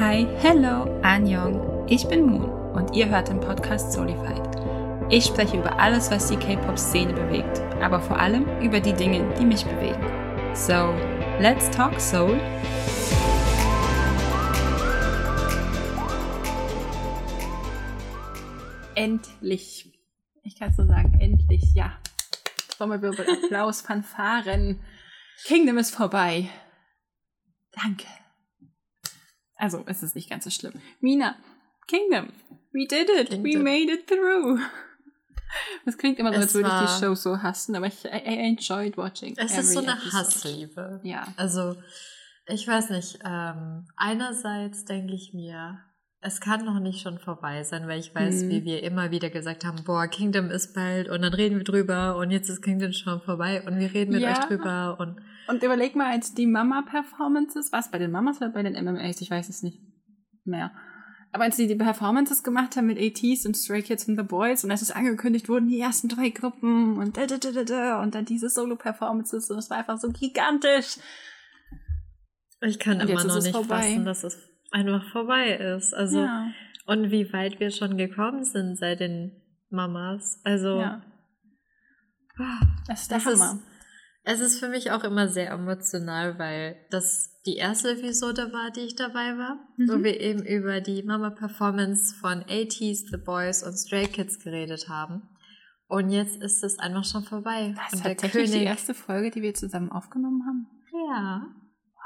Hi, hello, Annyeong. Ich bin Moon und ihr hört den Podcast Solified. Ich spreche über alles, was die K-Pop-Szene bewegt, aber vor allem über die Dinge, die mich bewegen. So, let's talk Soul. Endlich. Ich kann so sagen, endlich, ja. Trommelwirbel, Applaus, Fanfaren. Kingdom ist vorbei. Danke. Also, es ist nicht ganz so schlimm. Mina, Kingdom, we did it. Kingdom. We made it through. Das klingt immer so, als würde ich die Show so hassen, aber ich I, I enjoyed watching. Es ist so eine episode. Hassliebe. Ja. Also, ich weiß nicht, ähm, einerseits denke ich mir, es kann noch nicht schon vorbei sein, weil ich weiß, hm. wie wir immer wieder gesagt haben, boah, Kingdom ist bald und dann reden wir drüber und jetzt ist Kingdom schon vorbei und wir reden mit ja. euch drüber und und überleg mal, als die Mama-Performances, was bei den Mamas oder bei den MMAs, ich weiß es nicht mehr. Aber als sie die Performances gemacht haben mit ATs und Stray Kids und The Boys und als es angekündigt wurden, die ersten drei Gruppen und da, da, da, da, da, und dann diese Solo-Performances und es war einfach so gigantisch. Ich kann und immer noch nicht vorbei. fassen, dass es einfach vorbei ist. Also, ja. und wie weit wir schon gekommen sind seit den Mamas. Also, ja. das ist der das Hammer. Ist, es ist für mich auch immer sehr emotional, weil das die erste Episode war, die ich dabei war, mhm. wo wir eben über die Mama-Performance von ATs, The Boys und Stray Kids geredet haben. Und jetzt ist es einfach schon vorbei. Das ist tatsächlich König, die erste Folge, die wir zusammen aufgenommen haben? Ja.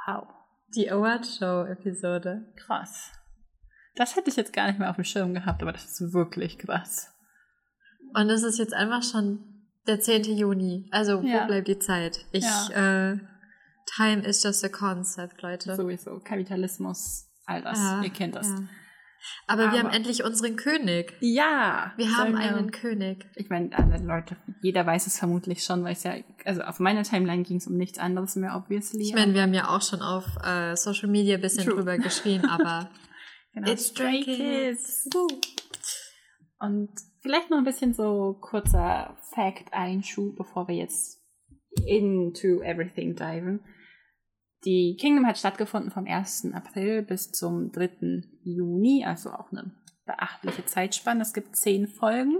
Wow. Die Award Show Episode. Krass. Das hätte ich jetzt gar nicht mehr auf dem Schirm gehabt, aber das ist wirklich krass. Und es ist jetzt einfach schon der 10. Juni. Also, wo ja. bleibt die Zeit? Ich, ja. äh, time is just a concept, Leute. Sowieso. Kapitalismus, all das. Ja, Ihr kennt das. Aber, Aber, wir haben endlich unseren König. Ja. Wir haben einen König. Ich meine, alle Leute, jeder weiß es vermutlich schon, weil es ja, also auf meiner Timeline ging es um nichts anderes mehr, obviously. Ich meine, wir haben ja auch schon auf äh, Social Media ein bisschen True. drüber geschrien, aber genau. It's Stray Kids. Und Vielleicht noch ein bisschen so kurzer Fact-Einschub, bevor wir jetzt into everything diven. Die Kingdom hat stattgefunden vom 1. April bis zum 3. Juni, also auch eine beachtliche Zeitspanne. Es gibt zehn Folgen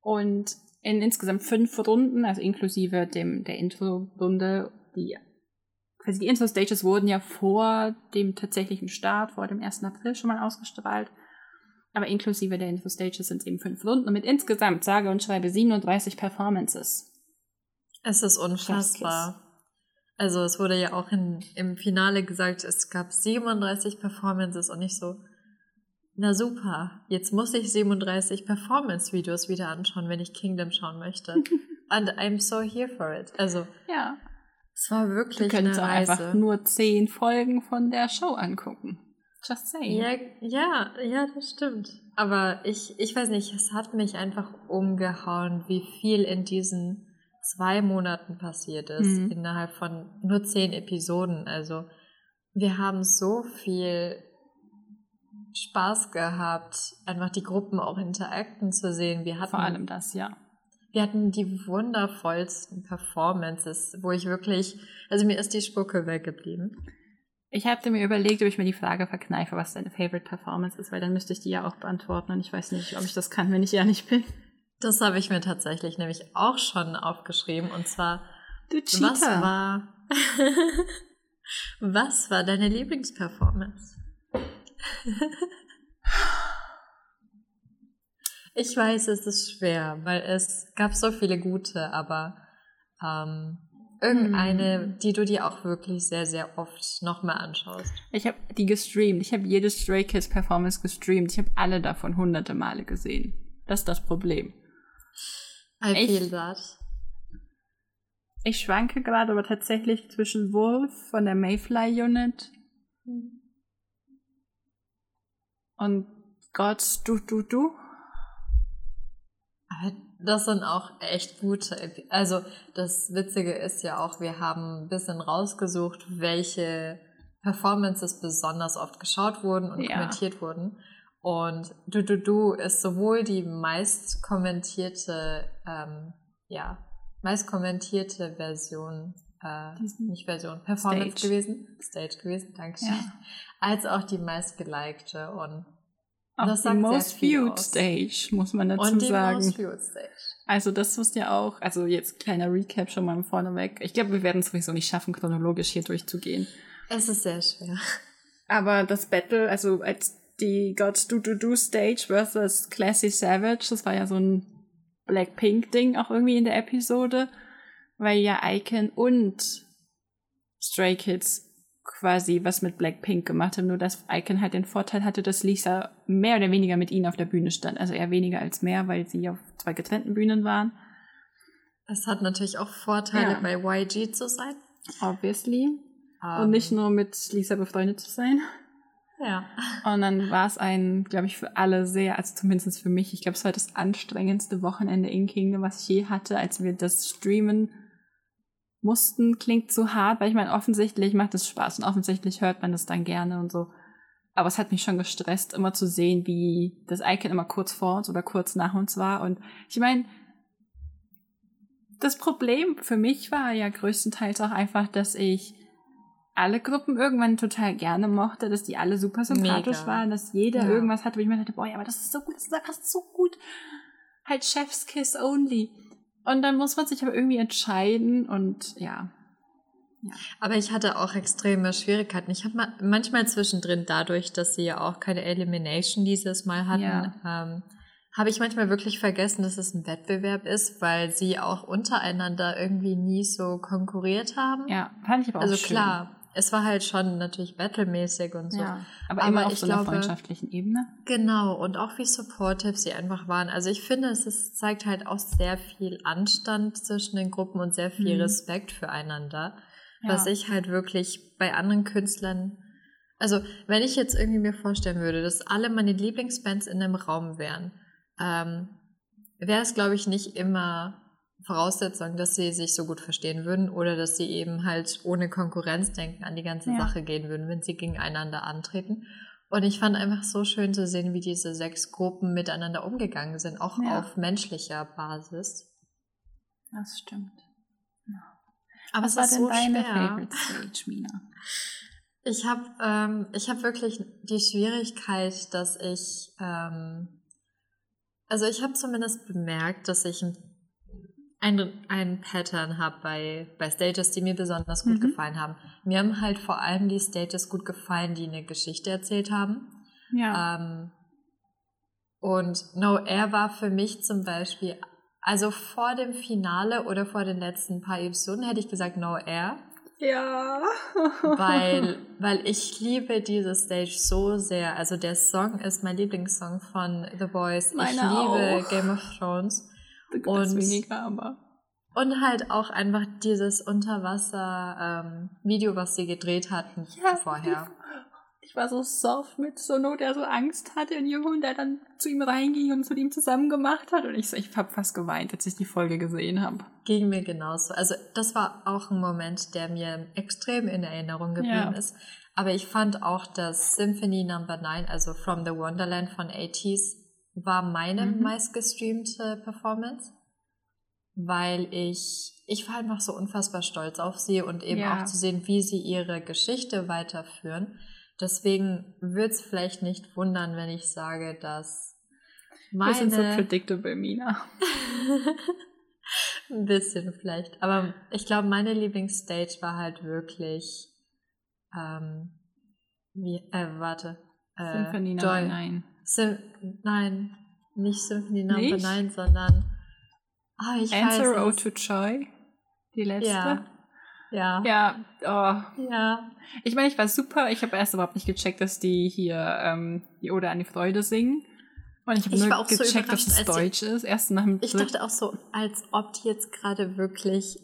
und in insgesamt fünf Runden, also inklusive dem, der Intro-Runde, die quasi die Intro-Stages wurden ja vor dem tatsächlichen Start, vor dem 1. April schon mal ausgestrahlt. Aber inklusive der Info-Stages sind es eben fünf Runden und mit insgesamt, sage und schreibe, 37 Performances. Es ist unfassbar. Also es wurde ja auch in, im Finale gesagt, es gab 37 Performances und nicht so, na super, jetzt muss ich 37 Performance-Videos wieder anschauen, wenn ich Kingdom schauen möchte. And I'm so here for it. Also, ja. Es war wirklich eine Reise. einfach nur zehn Folgen von der Show angucken. Just saying. Ja, ja, ja, das stimmt. Aber ich, ich weiß nicht, es hat mich einfach umgehauen, wie viel in diesen zwei Monaten passiert ist, mhm. innerhalb von nur zehn Episoden. Also wir haben so viel Spaß gehabt, einfach die Gruppen auch interacten zu sehen. Wir hatten, Vor allem das, ja. Wir hatten die wundervollsten Performances, wo ich wirklich, also mir ist die Spucke weggeblieben. Ich hatte mir überlegt, ob ich mir die Frage verkneife, was deine Favorite Performance ist, weil dann müsste ich die ja auch beantworten und ich weiß nicht, ob ich das kann, wenn ich ehrlich bin. Das habe ich mir tatsächlich nämlich auch schon aufgeschrieben und zwar du Cheater. was war was war deine Lieblingsperformance? ich weiß, es ist schwer, weil es gab so viele gute, aber ähm, Irgendeine, hm. die du dir auch wirklich sehr, sehr oft nochmal anschaust. Ich habe die gestreamt. Ich habe jede Stray Kids Performance gestreamt. Ich habe alle davon hunderte Male gesehen. Das ist das Problem. I ich, feel that. Ich schwanke gerade aber tatsächlich zwischen Wolf von der Mayfly Unit und Gods Du Du Du. Aber das sind auch echt gute. Also das Witzige ist ja auch, wir haben ein bisschen rausgesucht, welche Performances besonders oft geschaut wurden und ja. kommentiert wurden. Und Du Du Du ist sowohl die meist kommentierte, ähm, ja, meist kommentierte Version äh, nicht Version, Performance Stage. gewesen, Stage gewesen, danke schön. Ja. Als auch die meistgelikte und auch das die Most Viewed Stage, muss man dazu und die sagen. Most Viewed Stage. Also das ist ja auch, also jetzt kleiner Recap schon mal vorneweg. Ich glaube, wir werden es sowieso nicht schaffen, chronologisch hier durchzugehen. Es ist sehr schwer. Aber das Battle, also als die Got Do Do Do Stage versus Classy Savage, das war ja so ein Blackpink-Ding auch irgendwie in der Episode, weil ja Icon und Stray Kids quasi was mit Blackpink gemacht haben, nur dass Icon halt den Vorteil hatte, dass Lisa mehr oder weniger mit ihnen auf der Bühne stand. Also eher weniger als mehr, weil sie auf zwei getrennten Bühnen waren. Es hat natürlich auch Vorteile, ja. bei YG zu sein. Obviously. Um. Und nicht nur mit Lisa befreundet zu sein. Ja. Und dann war es ein, glaube ich, für alle sehr, also zumindest für mich, ich glaube, es war das anstrengendste Wochenende in Kingdom, was ich je hatte, als wir das streamen mussten, klingt zu hart, weil ich meine, offensichtlich macht es Spaß und offensichtlich hört man das dann gerne und so. Aber es hat mich schon gestresst, immer zu sehen, wie das Icon immer kurz vor uns oder kurz nach uns war. Und ich meine, das Problem für mich war ja größtenteils auch einfach, dass ich alle Gruppen irgendwann total gerne mochte, dass die alle super sympathisch Mega. waren, dass jeder ja. irgendwas hatte, wo ich mir dachte, boah, ja, aber das ist so gut, das ist so gut. Halt Chef's Kiss only. Und dann muss man sich aber irgendwie entscheiden und ja. ja. Aber ich hatte auch extreme Schwierigkeiten. Ich habe manchmal zwischendrin dadurch, dass sie ja auch keine Elimination dieses Mal hatten, ja. ähm, habe ich manchmal wirklich vergessen, dass es ein Wettbewerb ist, weil sie auch untereinander irgendwie nie so konkurriert haben. Ja, fand ich aber auch Also schön. klar, es war halt schon natürlich battlemäßig und so. Ja, aber, aber immer auf so einer glaube, freundschaftlichen Ebene. Genau, und auch wie supportive sie einfach waren. Also ich finde, es ist, zeigt halt auch sehr viel Anstand zwischen den Gruppen und sehr viel mhm. Respekt füreinander. Ja. Was ich halt wirklich bei anderen Künstlern, also wenn ich jetzt irgendwie mir vorstellen würde, dass alle meine Lieblingsbands in einem Raum wären, ähm, wäre es, glaube ich, nicht immer Voraussetzung, dass sie sich so gut verstehen würden oder dass sie eben halt ohne Konkurrenzdenken an die ganze ja. Sache gehen würden, wenn sie gegeneinander antreten. Und ich fand einfach so schön zu sehen, wie diese sechs Gruppen miteinander umgegangen sind, auch ja. auf menschlicher Basis. Das stimmt. Ja. Aber Was es war denn so deine schwer. Favorite Stage, Mina? Ich habe ähm, ich hab wirklich die Schwierigkeit, dass ich, ähm, also ich habe zumindest bemerkt, dass ich ein ein, ein Pattern habe bei, bei Stages, die mir besonders gut mhm. gefallen haben. Mir haben halt vor allem die Stages gut gefallen, die eine Geschichte erzählt haben. Ja. Ähm, und No Air war für mich zum Beispiel, also vor dem Finale oder vor den letzten paar Episoden hätte ich gesagt No Air. Ja. weil, weil ich liebe diese Stage so sehr. Also der Song ist mein Lieblingssong von The Boys. Meine ich liebe auch. Game of Thrones und weniger, aber. Und halt auch einfach dieses Unterwasser-Video, ähm, was sie gedreht hatten ja, vorher. Ich war so soft mit Sono, der so Angst hatte, und der dann zu ihm reinging und mit ihm zusammen gemacht hat. Und ich, ich habe fast geweint, als ich die Folge gesehen habe. Ging mir genauso. Also das war auch ein Moment, der mir extrem in Erinnerung geblieben ja. ist. Aber ich fand auch, dass Symphony Number 9, also From the Wonderland von 80s, war meine mhm. meistgestreamte Performance, weil ich, ich war einfach so unfassbar stolz auf sie und eben ja. auch zu sehen, wie sie ihre Geschichte weiterführen. Deswegen würde es vielleicht nicht wundern, wenn ich sage, dass meine... Bisschen so predictable, Mina. Ein bisschen vielleicht. Aber ich glaube, meine Lieblingsstage war halt wirklich ähm, wie, äh, warte. Äh, Symphony Joy. Nein. Sim nein, nicht Symphony Number 9, sondern ah, ich Answer weiß O to Joy, die letzte. Ja. Ja. Ja, oh. Ja. Ich meine, ich war super. Ich habe erst überhaupt nicht gecheckt, dass die hier ähm, die Ode an die Freude singen. Und ich habe nur gecheckt, so dass es Deutsch ist. Erst nach dem Ich dachte auch so, als ob die jetzt gerade wirklich,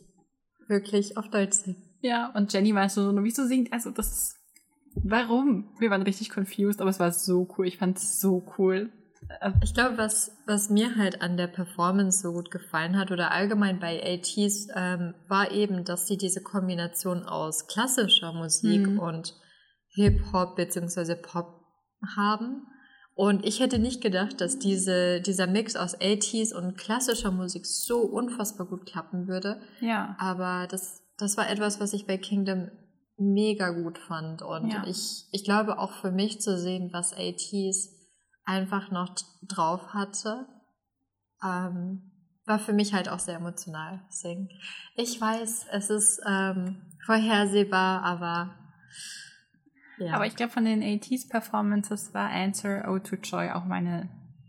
wirklich auf Deutsch singen. Ja, und Jenny war so, wieso singt, also das ist Warum? Wir waren richtig confused, aber es war so cool. Ich fand es so cool. Ich glaube, was, was mir halt an der Performance so gut gefallen hat oder allgemein bei ATs, ähm, war eben, dass sie diese Kombination aus klassischer Musik mhm. und Hip-Hop bzw. Pop haben. Und ich hätte nicht gedacht, dass diese, dieser Mix aus 80s und klassischer Musik so unfassbar gut klappen würde. Ja. Aber das, das war etwas, was ich bei Kingdom mega gut fand. Und ja. ich, ich glaube auch für mich zu sehen, was ATs einfach noch drauf hatte, ähm, war für mich halt auch sehr emotional. Deswegen, ich weiß, es ist ähm, vorhersehbar, aber ja. Aber ich glaube, von den ATs Performances war Answer O to Joy auch meine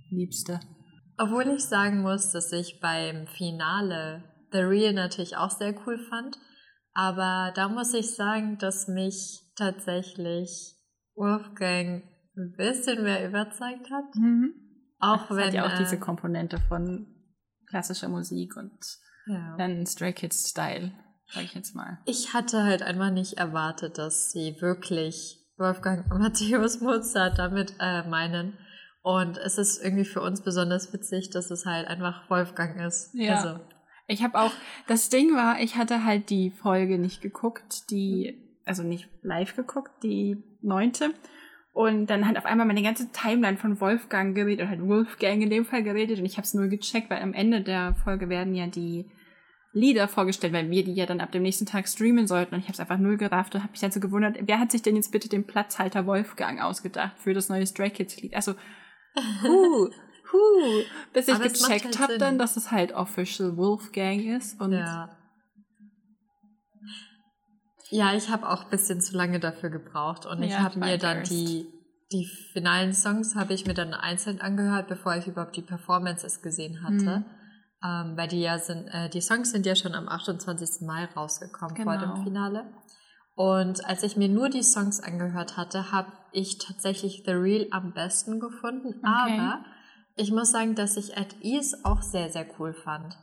liebste. Obwohl ich sagen muss, dass ich beim Finale The Real natürlich auch sehr cool fand. Aber da muss ich sagen, dass mich tatsächlich Wolfgang ein bisschen mehr überzeugt hat. Mhm. Auch Ach, wenn. Hat ja auch äh, diese Komponente von klassischer Musik und ja. dann Stray Kids Style, sag ich jetzt mal. Ich hatte halt einfach nicht erwartet, dass sie wirklich Wolfgang Matthäus Mozart damit äh, meinen. Und es ist irgendwie für uns besonders witzig, dass es halt einfach Wolfgang ist. Ja. Also. Ich habe auch, das Ding war, ich hatte halt die Folge nicht geguckt, die, also nicht live geguckt, die neunte. Und dann hat auf einmal meine ganze Timeline von Wolfgang geredet, oder halt Wolfgang in dem Fall geredet, und ich habe es nur gecheckt, weil am Ende der Folge werden ja die Lieder vorgestellt, weil wir die ja dann ab dem nächsten Tag streamen sollten. Und ich habe es einfach null gerafft und habe mich dann so gewundert, wer hat sich denn jetzt bitte den Platzhalter Wolfgang ausgedacht für das neue Stray Kids Lied? Also, huh, huh, bis ich gecheckt halt habe dann, dass es halt official Wolfgang ist. Und ja. Ja, ich habe auch ein bisschen zu lange dafür gebraucht und ja, ich habe mir dann die, die finalen Songs habe ich mir dann einzeln angehört, bevor ich überhaupt die Performances gesehen hatte. Mhm. Ähm, weil die ja sind, äh, die Songs sind ja schon am 28. Mai rausgekommen genau. vor dem genau. Finale. Und als ich mir nur die Songs angehört hatte, habe ich tatsächlich The Real am besten gefunden. Okay. Aber ich muss sagen, dass ich At Ease auch sehr, sehr cool fand.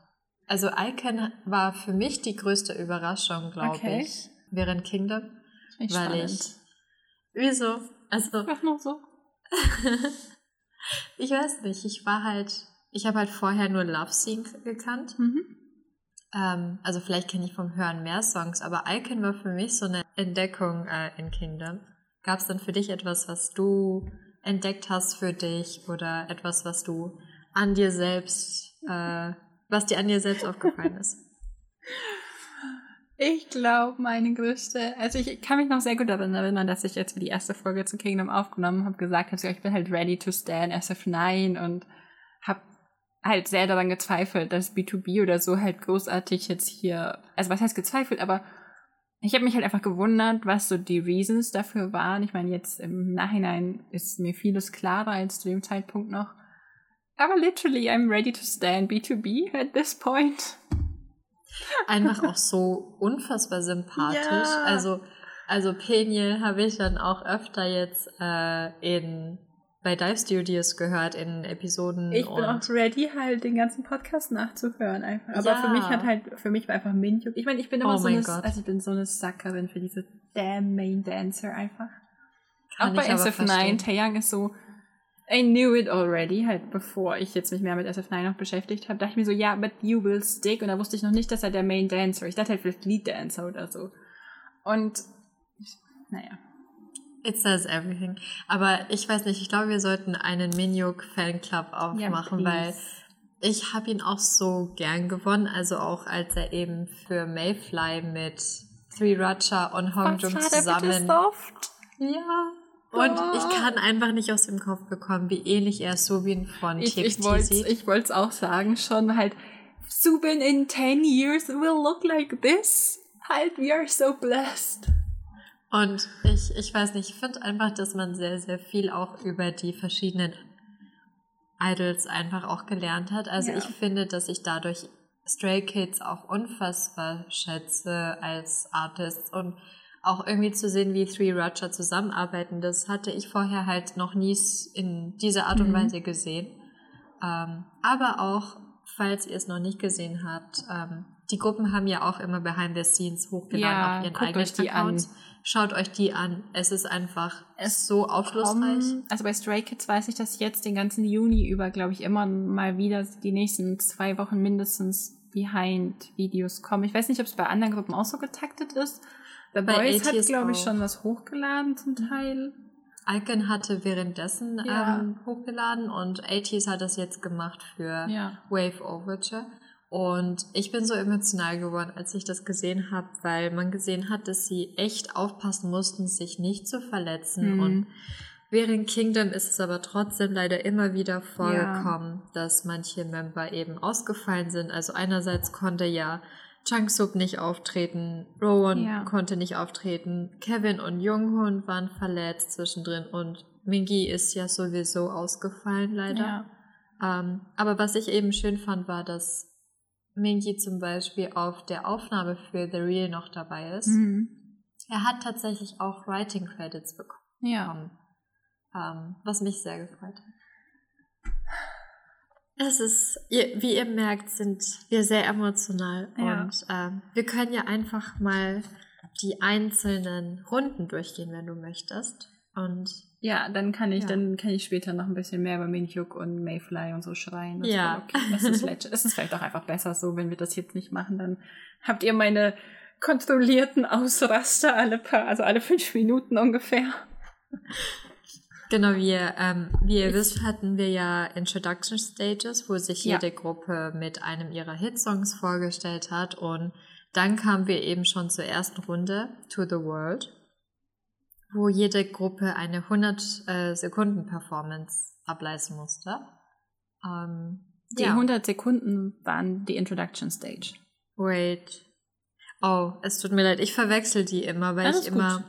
Also Icon war für mich die größte Überraschung, glaube okay. ich während Kingdom. Ich weil spannend. ich. Wieso? Also. Ach, noch so. ich weiß nicht. Ich war halt. Ich habe halt vorher nur Love Sync gekannt. Mhm. Ähm, also vielleicht kenne ich vom Hören mehr Songs, aber Icon war für mich so eine Entdeckung äh, in Kingdom. Gab es dann für dich etwas, was du entdeckt hast für dich oder etwas, was du an dir selbst, äh, was dir an dir selbst aufgefallen ist? Ich glaube, meine größte, also ich kann mich noch sehr gut daran erinnern, dass ich jetzt für die erste Folge zu Kingdom aufgenommen habe, gesagt habe, ich bin halt ready to stand SF9 und habe halt sehr daran gezweifelt, dass B2B oder so halt großartig jetzt hier, also was heißt gezweifelt, aber ich habe mich halt einfach gewundert, was so die Reasons dafür waren. Ich meine, jetzt im Nachhinein ist mir vieles klarer als zu dem Zeitpunkt noch. Aber literally, I'm ready to stand B2B at this point einfach auch so unfassbar sympathisch. Ja. Also, also Peniel habe ich dann auch öfter jetzt äh, in bei Dive Studios gehört in Episoden. Ich bin auch ready, halt den ganzen Podcast nachzuhören einfach. Aber ja. für mich hat halt, für mich war einfach Minjuk. Ich meine, ich bin immer oh so eine, Gott. also ich bin so eine Suckerin für diese damn Main Dancer einfach. Kann auch bei SF9, Taeyang ist so, I knew it already, halt bevor ich jetzt mich mehr mit SF9 noch beschäftigt habe, dachte ich mir so, ja, but you will stick. Und da wusste ich noch nicht, dass er der Main Dancer Ich dachte halt vielleicht Lead Dancer oder so. Und, naja. It says everything. Aber ich weiß nicht, ich glaube, wir sollten einen Minjuk Fanclub aufmachen, ja, weil ich habe ihn auch so gern gewonnen. Also auch als er eben für Mayfly mit Three Racha und Hong Jung zusammen. Ja, und oh. ich kann einfach nicht aus dem Kopf bekommen, wie ähnlich er ist, Subin von ich, TXT Ich wollte es auch sagen, schon halt, Subin in 10 years will look like this. Halt, we are so blessed. Und ich, ich weiß nicht, ich finde einfach, dass man sehr, sehr viel auch über die verschiedenen Idols einfach auch gelernt hat. Also ja. ich finde, dass ich dadurch Stray Kids auch unfassbar schätze als Artist und auch irgendwie zu sehen, wie Three Roger zusammenarbeiten, das hatte ich vorher halt noch nie in dieser Art und mhm. Weise gesehen. Ähm, aber auch, falls ihr es noch nicht gesehen habt, ähm, die Gruppen haben ja auch immer Behind the Scenes hochgeladen ja, auf ihren eigenen Accounts. An. Schaut euch die an. Es ist einfach es so aufschlussreich. Kommen, also bei Stray Kids weiß ich, dass jetzt den ganzen Juni über, glaube ich, immer mal wieder die nächsten zwei Wochen mindestens Behind-Videos kommen. Ich weiß nicht, ob es bei anderen Gruppen auch so getaktet ist. The Boys hat, glaube ich, schon was hochgeladen zum Teil. Icon hatte währenddessen ja. ähm, hochgeladen und ATs hat das jetzt gemacht für ja. Wave Overture. Und ich bin so emotional geworden, als ich das gesehen habe, weil man gesehen hat, dass sie echt aufpassen mussten, sich nicht zu verletzen. Mhm. Und während Kingdom ist es aber trotzdem leider immer wieder vorgekommen, ja. dass manche Member eben ausgefallen sind. Also einerseits konnte ja Changsub nicht auftreten, Rowan ja. konnte nicht auftreten, Kevin und Junghun waren verletzt zwischendrin und Mingi ist ja sowieso ausgefallen leider. Ja. Ähm, aber was ich eben schön fand, war, dass Mingy zum Beispiel auf der Aufnahme für The Real noch dabei ist. Mhm. Er hat tatsächlich auch Writing Credits bekommen. Ja. Ähm, was mich sehr gefreut hat. Es ist, wie ihr merkt, sind wir sehr emotional ja. und ähm, wir können ja einfach mal die einzelnen Runden durchgehen, wenn du möchtest. Und ja, dann kann ich, ja. dann kann ich später noch ein bisschen mehr über Minhyuk und Mayfly und so schreien. Das ja. Okay. Das ist. Es ist vielleicht auch einfach besser so, wenn wir das jetzt nicht machen, dann habt ihr meine kontrollierten Ausraster alle paar, also alle fünf Minuten ungefähr. Genau, wie ihr, ähm, wie ihr wisst, hatten wir ja Introduction Stages, wo sich jede ja. Gruppe mit einem ihrer Hitsongs vorgestellt hat und dann kamen wir eben schon zur ersten Runde, To the World wo jede Gruppe eine 100 äh, Sekunden Performance ableisten musste. Ähm, die ja. 100 Sekunden waren die Introduction Stage. Wait. Oh, es tut mir leid, ich verwechsel die immer, weil Alles ich immer. Gut.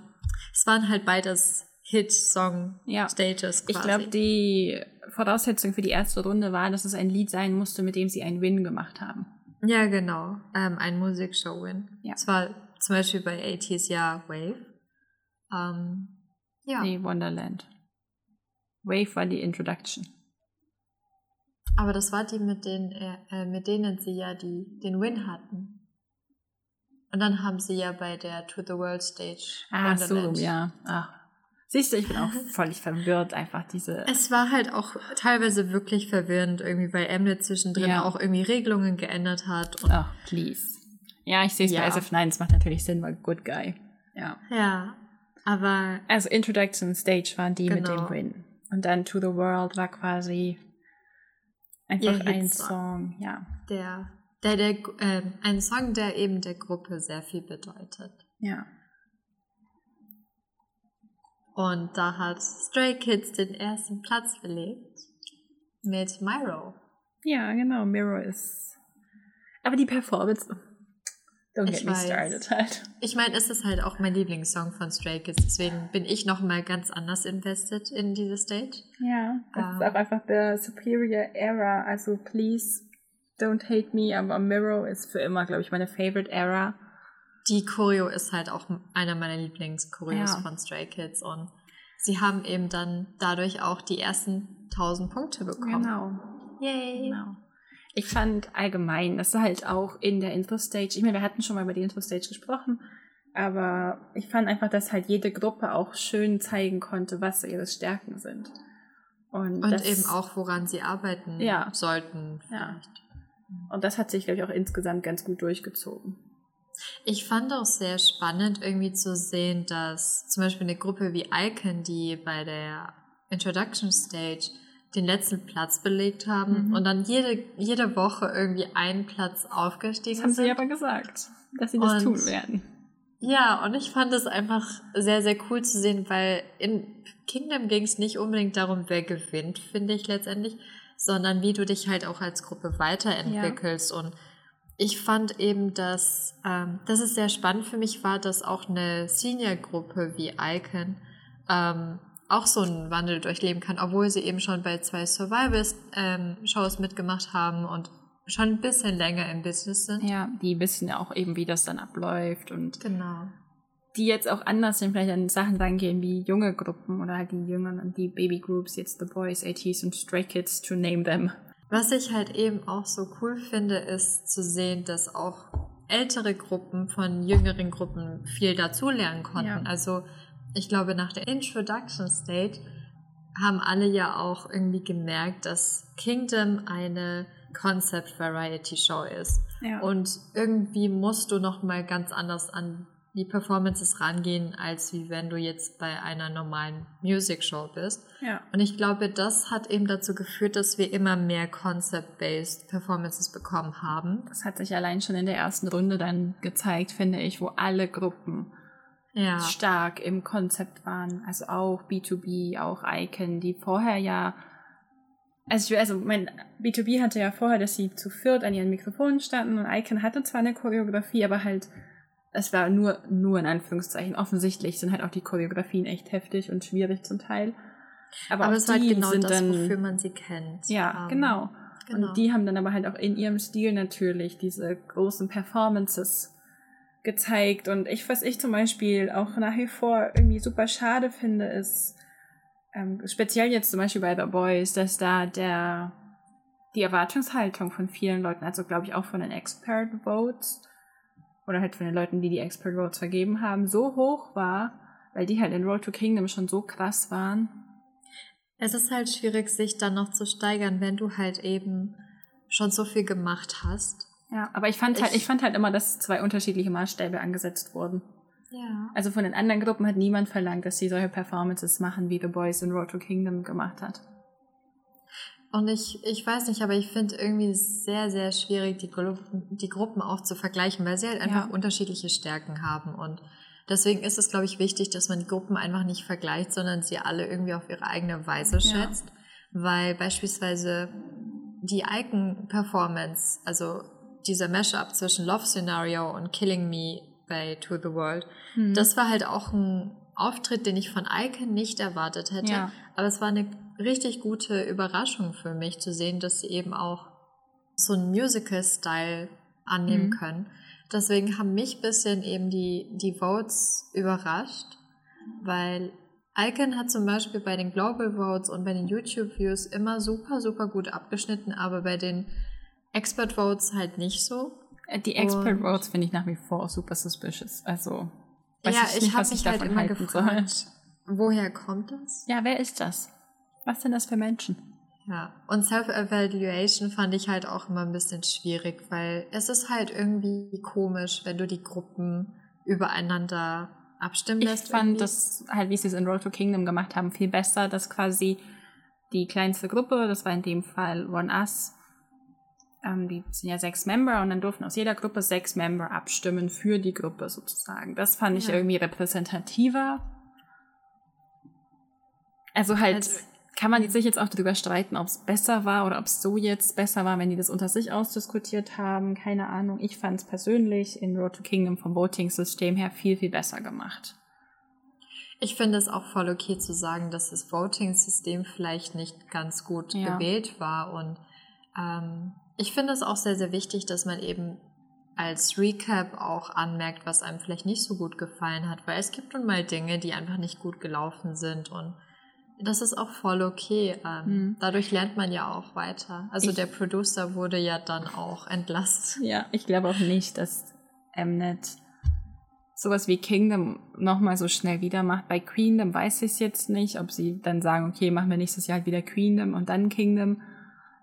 Es waren halt beides Hit-Song-Stages. Ja. Ich glaube, die Voraussetzung für die erste Runde war, dass es ein Lied sein musste, mit dem sie einen Win gemacht haben. Ja, genau. Ähm, ein Musikshow-Win. Ja. Es war zum Beispiel bei 80s ja Wave. Ähm, ja. Nee, Wonderland. Wave war die Introduction. Aber das war die, mit, denen, äh, mit denen sie ja die, den Win hatten. Und dann haben sie ja bei der To the World Stage. Ah, so, ja. Ach. Siehst du, ich bin auch völlig verwirrt, einfach diese. Es war halt auch teilweise wirklich verwirrend, irgendwie, weil Emnet zwischendrin ja. auch irgendwie Regelungen geändert hat. Ach, please. Ja, ich sehe es ja. bei SF9, es macht natürlich Sinn, weil Good Guy. Ja. Ja, aber. Also Introduction Stage waren die genau. mit dem genau. Win. Und dann To the World war quasi einfach ein Song, ja. Der, der, der äh, ein Song, der eben der Gruppe sehr viel bedeutet. Ja. Und da hat Stray Kids den ersten Platz belegt mit Myro. Ja, genau, Miro ist. Aber die Performance, Don't get ich me started halt. Ich meine, es ist halt auch mein Lieblingssong von Stray Kids, deswegen bin ich noch mal ganz anders invested in diese Stage. Ja, das um, ist auch einfach der Superior Era, also please don't hate me, aber Mirror ist für immer, glaube ich, meine favorite Era. Die Choreo ist halt auch einer meiner Lieblingschoreos ja. von Stray Kids und sie haben eben dann dadurch auch die ersten 1000 Punkte bekommen. Genau. Yay. Genau. Ich fand allgemein, das ist halt auch in der Intro-Stage, ich meine, wir hatten schon mal über die Intro-Stage gesprochen, aber ich fand einfach, dass halt jede Gruppe auch schön zeigen konnte, was so ihre Stärken sind. Und, Und das, eben auch, woran sie arbeiten ja, sollten. Vielleicht. Ja. Und das hat sich, glaube ich, auch insgesamt ganz gut durchgezogen. Ich fand auch sehr spannend, irgendwie zu sehen, dass zum Beispiel eine Gruppe wie Icon, die bei der Introduction Stage den letzten Platz belegt haben mhm. und dann jede, jede Woche irgendwie einen Platz aufgestiegen sind. Das haben sie aber gesagt, dass sie das und, tun werden. Ja, und ich fand es einfach sehr, sehr cool zu sehen, weil in Kingdom ging es nicht unbedingt darum, wer gewinnt, finde ich letztendlich, sondern wie du dich halt auch als Gruppe weiterentwickelst. Ja. Und ich fand eben, dass, ähm, dass es sehr spannend für mich war, dass auch eine Senior-Gruppe wie Icon ähm, auch so einen Wandel durchleben kann, obwohl sie eben schon bei zwei Survivors-Shows ähm, mitgemacht haben und schon ein bisschen länger im Business sind. Ja, die wissen ja auch eben, wie das dann abläuft und genau. die jetzt auch anders sind, vielleicht an Sachen rangehen wie junge Gruppen oder halt die Jüngeren und die Baby Groups, jetzt The Boys, ATs und Stray Kids, to name them. Was ich halt eben auch so cool finde, ist zu sehen, dass auch ältere Gruppen von jüngeren Gruppen viel dazulernen konnten. Ja. Also ich glaube, nach der Introduction Stage haben alle ja auch irgendwie gemerkt, dass Kingdom eine Concept Variety Show ist. Ja. Und irgendwie musst du noch mal ganz anders an die Performances rangehen, als wie wenn du jetzt bei einer normalen Music Show bist. Ja. Und ich glaube, das hat eben dazu geführt, dass wir immer mehr Concept-based Performances bekommen haben. Das hat sich allein schon in der ersten Runde dann gezeigt, finde ich, wo alle Gruppen Ja. stark im Konzept waren. Also auch B2B, auch Icon, die vorher ja. Also, ich, also mein B2B hatte ja vorher, dass sie zu viert an ihren Mikrofonen standen und Icon hatte zwar eine Choreografie, aber halt, es war nur, nur in Anführungszeichen. Offensichtlich sind halt auch die Choreografien echt heftig und schwierig zum Teil. Aber, Aber es war halt die genau sind das, dann, wofür man sie kennt. Ja, Ähm, genau. genau. Und die haben dann aber halt auch in ihrem Stil natürlich diese großen Performances gezeigt. Und ich, was ich zum Beispiel auch nach wie vor irgendwie super schade finde, ist, ähm, speziell jetzt zum Beispiel bei The Boys, dass da der, die Erwartungshaltung von vielen Leuten, also glaube ich auch von den Expert Votes, oder halt von den Leuten, die die Expert Votes vergeben haben, so hoch war, weil die halt in Road to Kingdom schon so krass waren. Es ist halt schwierig, sich dann noch zu steigern, wenn du halt eben schon so viel gemacht hast. Ja, aber ich fand halt, Ich- ich fand halt immer, dass zwei unterschiedliche Maßstäbe angesetzt wurden. Ja. Also von den anderen Gruppen hat niemand verlangt, dass sie solche Performances machen, wie The Boys in Road to Kingdom gemacht hat. Und ich, ich weiß nicht, aber ich finde irgendwie sehr, sehr schwierig, die, Gruppen, die Gruppen auch zu vergleichen, weil sie halt einfach Ja. unterschiedliche Stärken haben. Und deswegen ist es, glaube ich, wichtig, dass man die Gruppen einfach nicht vergleicht, sondern sie alle irgendwie auf ihre eigene Weise Ja. schätzt. Weil beispielsweise die Icon-Performance, also dieser Mashup zwischen Love Scenario und Killing Me bei To the World, Mhm. das war halt auch ein Auftritt, den ich von Icon nicht erwartet hätte. Ja. Aber es war eine richtig gute Überraschung für mich zu sehen, dass sie eben auch so einen Musical-Style annehmen Mhm. können. Deswegen haben mich ein bisschen eben die, die Votes überrascht, weil Icon hat zum Beispiel bei den Global Votes und bei den YouTube-Views immer super, super gut abgeschnitten, aber bei den Expert Votes halt nicht so. Äh, Die Expert Und- Votes finde ich nach wie vor super suspicious. Also weiß ja, ich ich habe mich halt immer gefragt, soll. Woher kommt das? Ja, wer ist das? Was sind das für Menschen? Ja, und Self-Evaluation fand ich halt auch immer ein bisschen schwierig, weil es ist halt irgendwie komisch, wenn du die Gruppen übereinander abstimmen Ich lässt. fand irgendwie. das halt, wie sie es in Road to Kingdom gemacht haben, viel besser, dass quasi die kleinste Gruppe, das war in dem Fall One Us, ähm, die sind ja sechs Member und dann durften aus jeder Gruppe sechs Member abstimmen für die Gruppe sozusagen. Das fand ich Ja. irgendwie repräsentativer. Also halt Also- kann man sich jetzt auch darüber streiten, ob es besser war oder ob es so jetzt besser war, wenn die das unter sich ausdiskutiert haben. Keine Ahnung. Ich fand es persönlich in Road to Kingdom vom Voting-System her viel, viel besser gemacht. Ich finde es auch voll okay zu sagen, dass das Voting-System vielleicht nicht ganz gut Ja. gewählt war. Und ähm, ich finde es auch sehr, sehr wichtig, dass man eben als Recap auch anmerkt, was einem vielleicht nicht so gut gefallen hat, weil es gibt nun mal Dinge, die einfach nicht gut gelaufen sind und das ist auch voll okay. Mhm. Dadurch lernt man ja auch weiter. Also Ich- der Producer wurde ja dann auch entlassen. Ja, ich glaube auch nicht, dass Mnet sowas wie Kingdom nochmal so schnell wieder macht. Bei Queendom weiß ich es jetzt nicht, ob sie dann sagen, okay, machen wir nächstes Jahr halt wieder Queendom und dann Kingdom.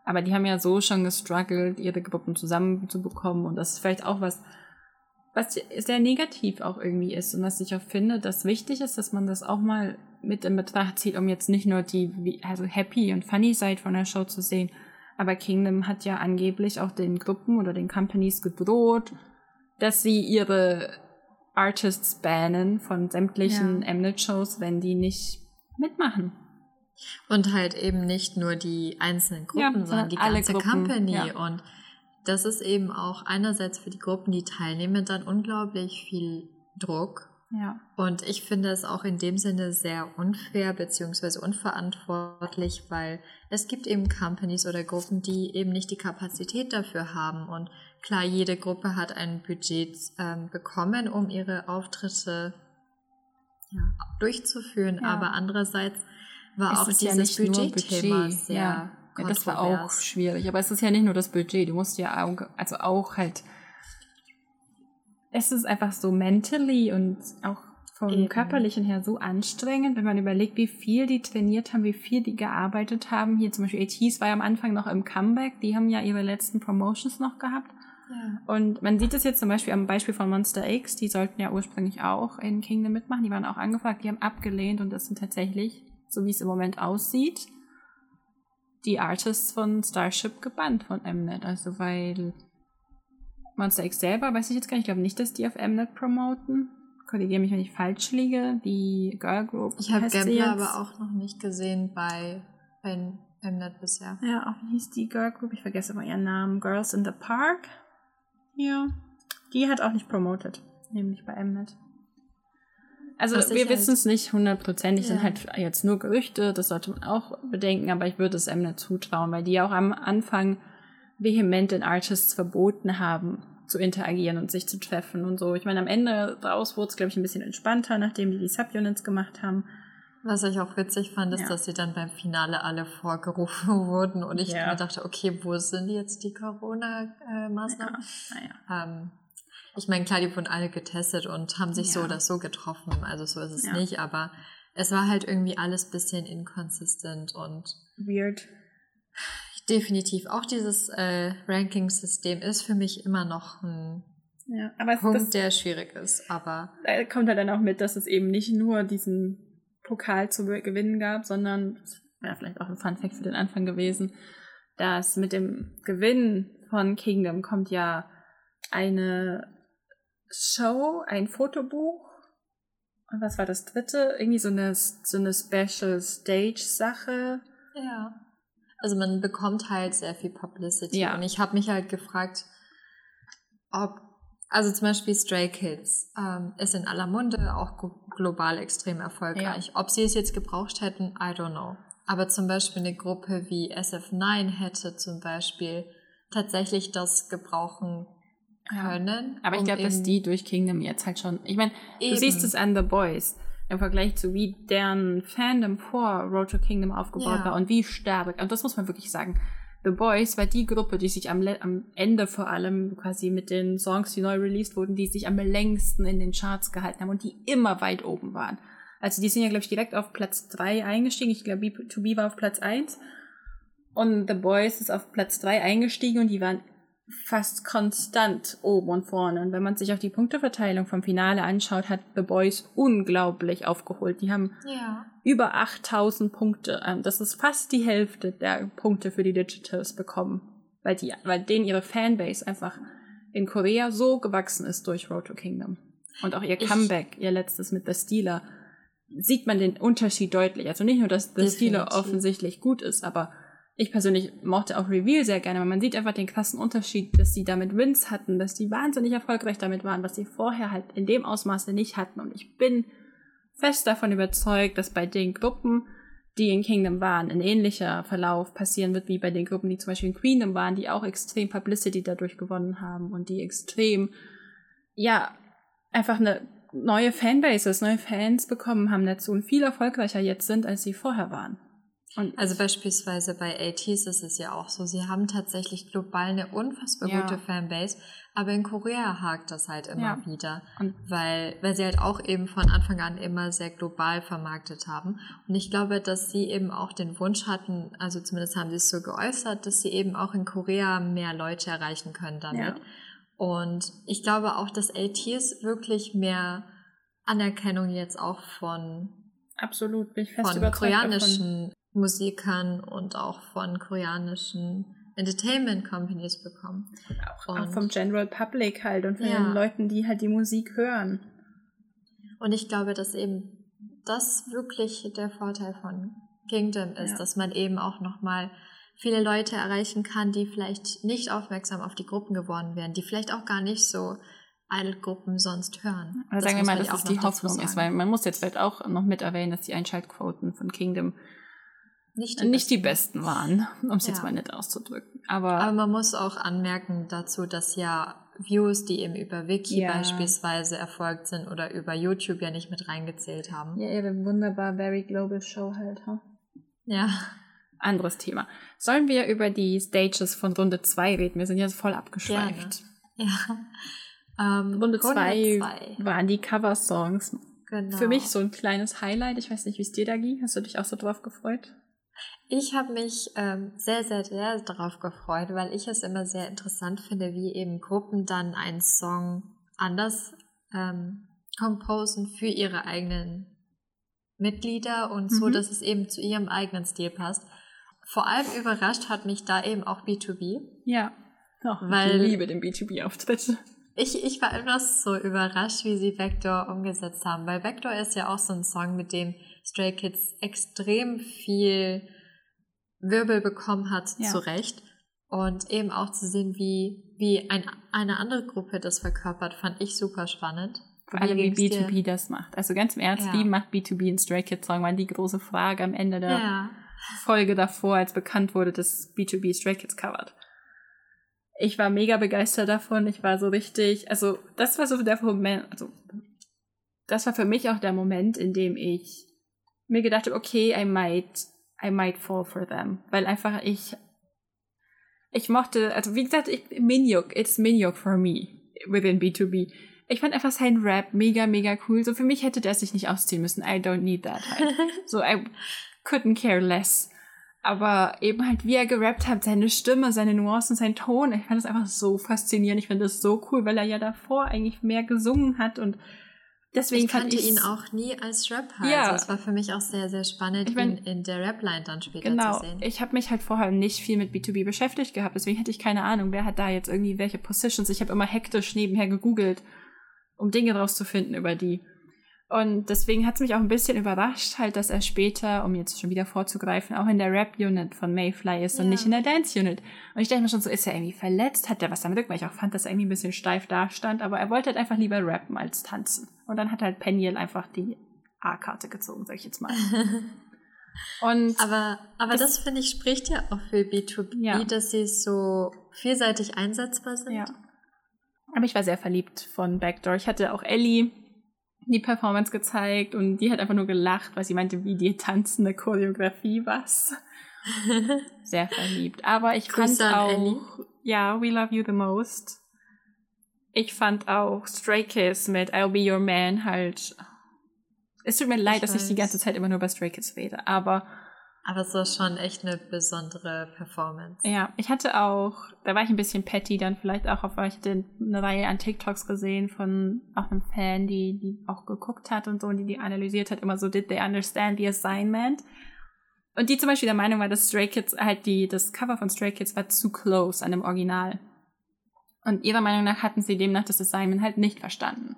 Aber die haben ja so schon gestruggelt, ihre Gruppen zusammenzubekommen. Und das ist vielleicht auch was, was sehr negativ auch irgendwie ist. Und was ich auch finde, dass wichtig ist, dass man das auch mal mit in Betracht zieht, um jetzt nicht nur die also happy und funny Side von der Show zu sehen. Aber Kingdom hat ja angeblich auch den Gruppen oder den Companies gedroht, dass sie ihre Artists bannen von sämtlichen Ja. Mnet-Shows, wenn die nicht mitmachen. Und halt eben nicht nur die einzelnen Gruppen, Ja, sondern die ganze Gruppen, Company. ja. Und das ist eben auch einerseits für die Gruppen, die teilnehmen, dann unglaublich viel Druck. Ja. Und ich finde es auch in dem Sinne sehr unfair beziehungsweise unverantwortlich, weil es gibt eben Companies oder Gruppen, die eben nicht die Kapazität dafür haben. Und klar, jede Gruppe hat ein Budget ähm, bekommen, um ihre Auftritte ja, durchzuführen. Ja. Aber andererseits war Es auch ja dieses nur Budgetthema Budget, sehr ja. Das war auch schwierig. Aber es ist ja nicht nur das Budget. Du musst ja auch, also auch halt. Es ist einfach so mentally und auch vom Eben. körperlichen her so anstrengend, wenn man überlegt, wie viel die trainiert haben, wie viel die gearbeitet haben. Hier zum Beispiel ATs war ja am Anfang noch im Comeback. Die haben ja ihre letzten Promotions noch gehabt. Ja. Und man sieht es jetzt zum Beispiel am Beispiel von Monster X, die sollten ja ursprünglich auch in Kingdom mitmachen, die waren auch angefragt, die haben abgelehnt und das sind tatsächlich, so wie es im Moment aussieht, die Artists von Starship gebannt von Mnet. Also weil Monster X selber, weiß ich jetzt gar nicht, ich glaube nicht, dass die auf Mnet promoten. Korrigiere mich, wenn ich falsch liege. Die Girl Group. Ich habe Gambler aber auch noch nicht gesehen bei, bei Mnet bisher. Ja, auch wie hieß die Girl Group? Ich vergesse immer ihren Namen. Girls in the Park. Ja. Die hat auch nicht promotet, nämlich bei Mnet. Also Was wir wissen es halt nicht hundertprozentig, ja. sind halt jetzt nur Gerüchte, das sollte man auch bedenken, aber ich würde es Mnet zutrauen, weil die auch am Anfang vehement den Artists verboten haben, zu interagieren und sich zu treffen und so. Ich meine, am Ende daraus wurde es, glaube ich, ein bisschen entspannter, nachdem die die Subunits gemacht haben. Was ich auch witzig fand, ist, ja. dass sie dann beim Finale alle vorgerufen wurden und ich ja. mir dachte, okay, wo sind jetzt die Corona-Maßnahmen? Ja. Ähm, ich meine, klar, die wurden alle getestet und haben sich so oder so getroffen, also so ist es nicht, aber es war halt irgendwie alles bisschen inconsistent und weird. Definitiv. Auch dieses äh, Ranking-System ist für mich immer noch ein ja, aber Punkt, das, der schwierig ist. Aber da kommt halt dann auch mit, dass es eben nicht nur diesen Pokal zu gewinnen gab, sondern, das wäre vielleicht auch ein Fun-Fact für den Anfang gewesen, dass mit dem Gewinn von Kingdom kommt ja eine Show, ein Fotobuch. Und was war das dritte? Irgendwie so eine, so eine Special Stage-Sache. Ja. Also man bekommt halt sehr viel Publicity. Ja. Und ich habe mich halt gefragt, ob, also zum Beispiel Stray Kids ähm, ist in aller Munde auch global extrem erfolgreich. Ja. Ob sie es jetzt gebraucht hätten, I don't know. Aber zum Beispiel eine Gruppe wie SF9 hätte zum Beispiel tatsächlich das gebrauchen können. Aber ich glaube, dass die durch Kingdom jetzt halt schon. Ich meine, du siehst es an The Boys im Vergleich zu wie deren Fandom vor Road to Kingdom aufgebaut ja. war und wie stark. Und das muss man wirklich sagen. The Boys war die Gruppe, die sich am, am Ende vor allem quasi mit den Songs, die neu released wurden, die sich am längsten in den Charts gehalten haben und die immer weit oben waren. Also die sind ja, glaube ich, direkt auf Platz 3 eingestiegen. Ich glaube, B2B war auf Platz 1. Und The Boys ist auf Platz 3 eingestiegen und die waren fast konstant oben und vorne. Und wenn man sich auch die Punkteverteilung vom Finale anschaut, hat The Boys unglaublich aufgeholt. Die haben ja. über 8000 Punkte. Ähm, das ist fast die Hälfte der Punkte für die Digitals bekommen. Weil, die, weil denen ihre Fanbase einfach in Korea so gewachsen ist durch Road to Kingdom. Und auch ihr Comeback, ich, ihr letztes mit The Stealer, sieht man den Unterschied deutlich. Also nicht nur, dass The Stealer offensichtlich gut ist, aber ich persönlich mochte auch Reveal sehr gerne, weil man sieht einfach den krassen Unterschied, dass sie damit Wins hatten, dass die wahnsinnig erfolgreich damit waren, was sie vorher halt in dem Ausmaße nicht hatten. Und ich bin fest davon überzeugt, dass bei den Gruppen, die in Kingdom waren, ein ähnlicher Verlauf passieren wird wie bei den Gruppen, die zum Beispiel in Queendom waren, die auch extrem Publicity dadurch gewonnen haben und die extrem, ja, einfach eine neue Fanbases, neue Fans bekommen haben dazu und viel erfolgreicher jetzt sind, als sie vorher waren. Und also beispielsweise bei ATs ist es ja auch so, sie haben tatsächlich global eine unfassbar ja. gute Fanbase, aber in Korea hakt das halt immer ja. wieder, und weil, weil sie halt auch eben von Anfang an immer sehr global vermarktet haben. Und ich glaube, dass sie eben auch den Wunsch hatten, also zumindest haben sie es so geäußert, dass sie eben auch in Korea mehr Leute erreichen können damit. Ja. Und ich glaube auch, dass ATs wirklich mehr Anerkennung jetzt auch von absolut bin ich fest von koreanischen Musikern und auch von koreanischen Entertainment Companies bekommen. Auch, auch vom General Public halt und von ja. den Leuten, die halt die Musik hören. Und ich glaube, dass eben das wirklich der Vorteil von Kingdom ist, ja. dass man eben auch nochmal viele Leute erreichen kann, die vielleicht nicht aufmerksam auf die Gruppen geworden wären, die vielleicht auch gar nicht so Idol-Gruppen sonst hören. Also sagen wir mal, dass es die Hoffnung ist, weil man muss jetzt vielleicht auch noch mit erwähnen, dass die Einschaltquoten von Kingdom nicht die, nicht die besten waren, um es ja. jetzt mal nett auszudrücken. Aber, Aber man muss auch anmerken dazu, dass ja Views, die eben über Wiki ja. beispielsweise erfolgt sind oder über YouTube ja nicht mit reingezählt haben. Ja, ihre wunderbar Very Global Show halt. Huh? Ja. Anderes Thema. Sollen wir über die Stages von Runde 2 reden? Wir sind jetzt voll abgeschweift. Ja. Ähm, Runde 2 waren die Cover-Songs. Genau. Für mich so ein kleines Highlight. Ich weiß nicht, wie es dir da ging. Hast du dich auch so drauf gefreut? Ich habe mich ähm, sehr, sehr, sehr darauf gefreut, weil ich es immer sehr interessant finde, wie eben Gruppen dann einen Song anders ähm, composen für ihre eigenen Mitglieder und so, mhm. dass es eben zu ihrem eigenen Stil passt. Vor allem überrascht hat mich da eben auch B2B. Ja. Auch weil ich liebe den B2B-Auftritt. Ich, ich war immer so überrascht, wie sie Vector umgesetzt haben, weil Vector ist ja auch so ein Song, mit dem Stray Kids extrem viel Wirbel bekommen hat, ja. zu Recht. Und eben auch zu sehen, wie, wie ein, eine andere Gruppe das verkörpert, fand ich super spannend. Vor allem, wie B2B dir? das macht. Also ganz im Ernst, ja. wie macht B2B einen Stray Kids Song? War die große Frage am Ende der ja. Folge davor, als bekannt wurde, dass B2B Stray Kids covert. Ich war mega begeistert davon. Ich war so richtig, also das war so der Moment, also das war für mich auch der Moment, in dem ich mir gedacht habe, okay, I might, I might fall for them. Weil einfach ich, ich mochte, also wie gesagt, ich, Minjuk, it's Minjuk for me within B2B ich fand einfach seinen Rap mega, mega cool. So für mich hätte der sich nicht ausziehen müssen. I don't need that halt. so, I couldn't care less. Aber eben halt, wie er gerappt hat, seine Stimme, seine Nuancen, sein Ton, ich fand das einfach so faszinierend. Ich finde das so cool, weil er ja davor eigentlich mehr gesungen hat und deswegen ich kannte ihn auch nie als Rapper. Ja. Also es war für mich auch sehr, sehr spannend, ich mein, ihn in der Rap-Line dann später genau, zu sehen. Ich habe mich halt vorher nicht viel mit B2B beschäftigt gehabt, deswegen hätte ich keine Ahnung, wer hat da jetzt irgendwie welche Positions. Ich habe immer hektisch nebenher gegoogelt um Dinge rauszufinden über die. Und deswegen hat es mich auch ein bisschen überrascht, halt, dass er später, um jetzt schon wieder vorzugreifen, auch in der Rap-Unit von Mayfly ist ja. und nicht in der Dance-Unit. Und ich dachte mir schon so, ist er irgendwie verletzt? Hat er was damit? Weil ich auch fand, dass er irgendwie ein bisschen steif dastand, aber er wollte halt einfach lieber rappen als tanzen. Und dann hat halt Peniel einfach die A-Karte gezogen, sag ich jetzt mal. und aber aber das, das finde ich spricht ja auch für B2B, ja. dass sie so vielseitig einsetzbar sind. Ja. Aber ich war sehr verliebt von Backdoor. Ich hatte auch Ellie die Performance gezeigt und die hat einfach nur gelacht, weil sie meinte, wie die tanzende Choreografie was. sehr verliebt. Aber ich Grüße fand auch, Ellie. ja, We Love You the Most. Ich fand auch Stray Kids mit I'll Be Your Man halt. Es tut mir leid, ich dass weiß. ich die ganze Zeit immer nur über Stray Kids rede, aber aber es war schon echt eine besondere Performance. Ja, ich hatte auch, da war ich ein bisschen petty dann vielleicht auch, ich hatte eine Reihe an TikToks gesehen von auch einem Fan, die, die auch geguckt hat und so und die die analysiert hat, immer so, did they understand the assignment? Und die zum Beispiel der Meinung war, dass Stray Kids, halt die, das Cover von Stray Kids war zu close an dem Original. Und ihrer Meinung nach hatten sie demnach das Assignment halt nicht verstanden.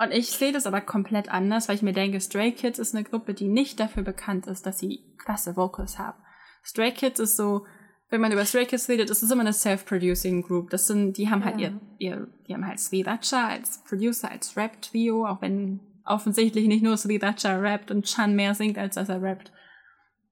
Und ich sehe das aber komplett anders, weil ich mir denke, Stray Kids ist eine Gruppe, die nicht dafür bekannt ist, dass sie klasse Vocals haben. Stray Kids ist so, wenn man über Stray Kids redet, ist es immer eine self-producing Group. Das sind, die haben halt ja. ihr, ihr, die haben halt Sriracha als Producer, als Rap-Trio, auch wenn offensichtlich nicht nur Sriracha rappt und Chan mehr singt, als dass er rappt.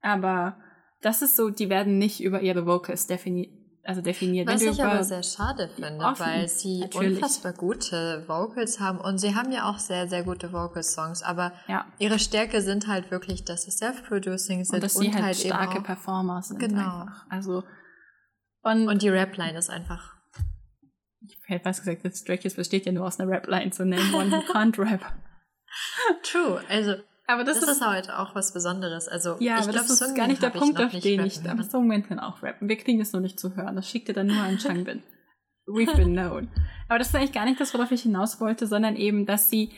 Aber das ist so, die werden nicht über ihre Vocals definiert also definiert. Was ich aber sehr schade finde, offen, weil sie natürlich. unfassbar gute Vocals haben und sie haben ja auch sehr, sehr gute Vocal-Songs, aber ja. ihre Stärke sind halt wirklich, dass sie Self-Producing sind und dass sie halt, halt starke Performer sind. Genau. Einfach. Also, und, und die Rap-Line ist einfach. Ich hätte fast gesagt, das Drake besteht ja nur aus einer Rap-Line zu nennen, one who can't rap. True, also aber das, das ist, ist halt auch was Besonderes. Also ja, aber glaub, das ist gar nicht der Punkt, auf den ich am Songman kann auch rappen. Wir kriegen das nur nicht zu hören. Das schickt ihr dann nur an Changbin. We've been known. Aber das ist eigentlich gar nicht das, worauf ich hinaus wollte, sondern eben, dass sie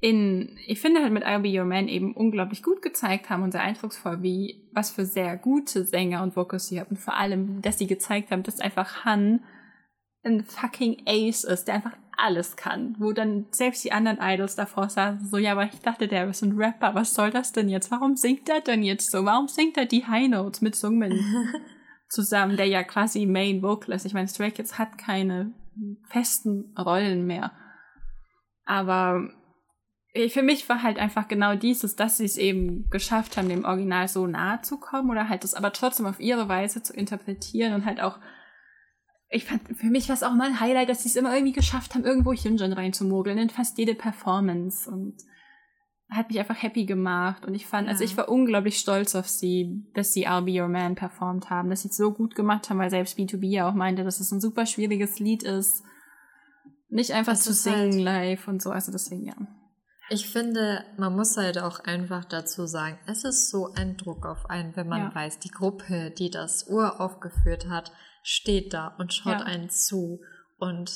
in, ich finde halt mit I'll Be Your Man eben unglaublich gut gezeigt haben und sehr eindrucksvoll, wie, was für sehr gute Sänger und Vocals sie haben. Und vor allem, dass sie gezeigt haben, dass einfach Han ein fucking Ace ist, der einfach alles kann, wo dann selbst die anderen Idols davor saßen, so, ja, aber ich dachte, der ist ein Rapper, was soll das denn jetzt? Warum singt er denn jetzt so? Warum singt er die High Notes mit Sungmin zusammen, der ja quasi Main Vocal ist? Ich meine, Stray Kids hat keine festen Rollen mehr. Aber für mich war halt einfach genau dieses, dass sie es eben geschafft haben, dem Original so nahe zu kommen oder halt das aber trotzdem auf ihre Weise zu interpretieren und halt auch ich fand, für mich war es auch mal ein Highlight, dass sie es immer irgendwie geschafft haben, irgendwo Hyunjin reinzumogeln in fast jede Performance und hat mich einfach happy gemacht und ich fand, also ja. also ich war unglaublich stolz auf sie, dass sie I'll Be Your Man performt haben, dass sie es so gut gemacht haben, weil selbst B2B ja auch meinte, dass es ein super schwieriges Lied ist, nicht einfach das zu singen halt live und so, also deswegen ja. Ich finde, man muss halt auch einfach dazu sagen, es ist so ein Druck auf einen, wenn man ja. weiß, die Gruppe, die das uraufgeführt hat, steht da und schaut ja. einen zu. Und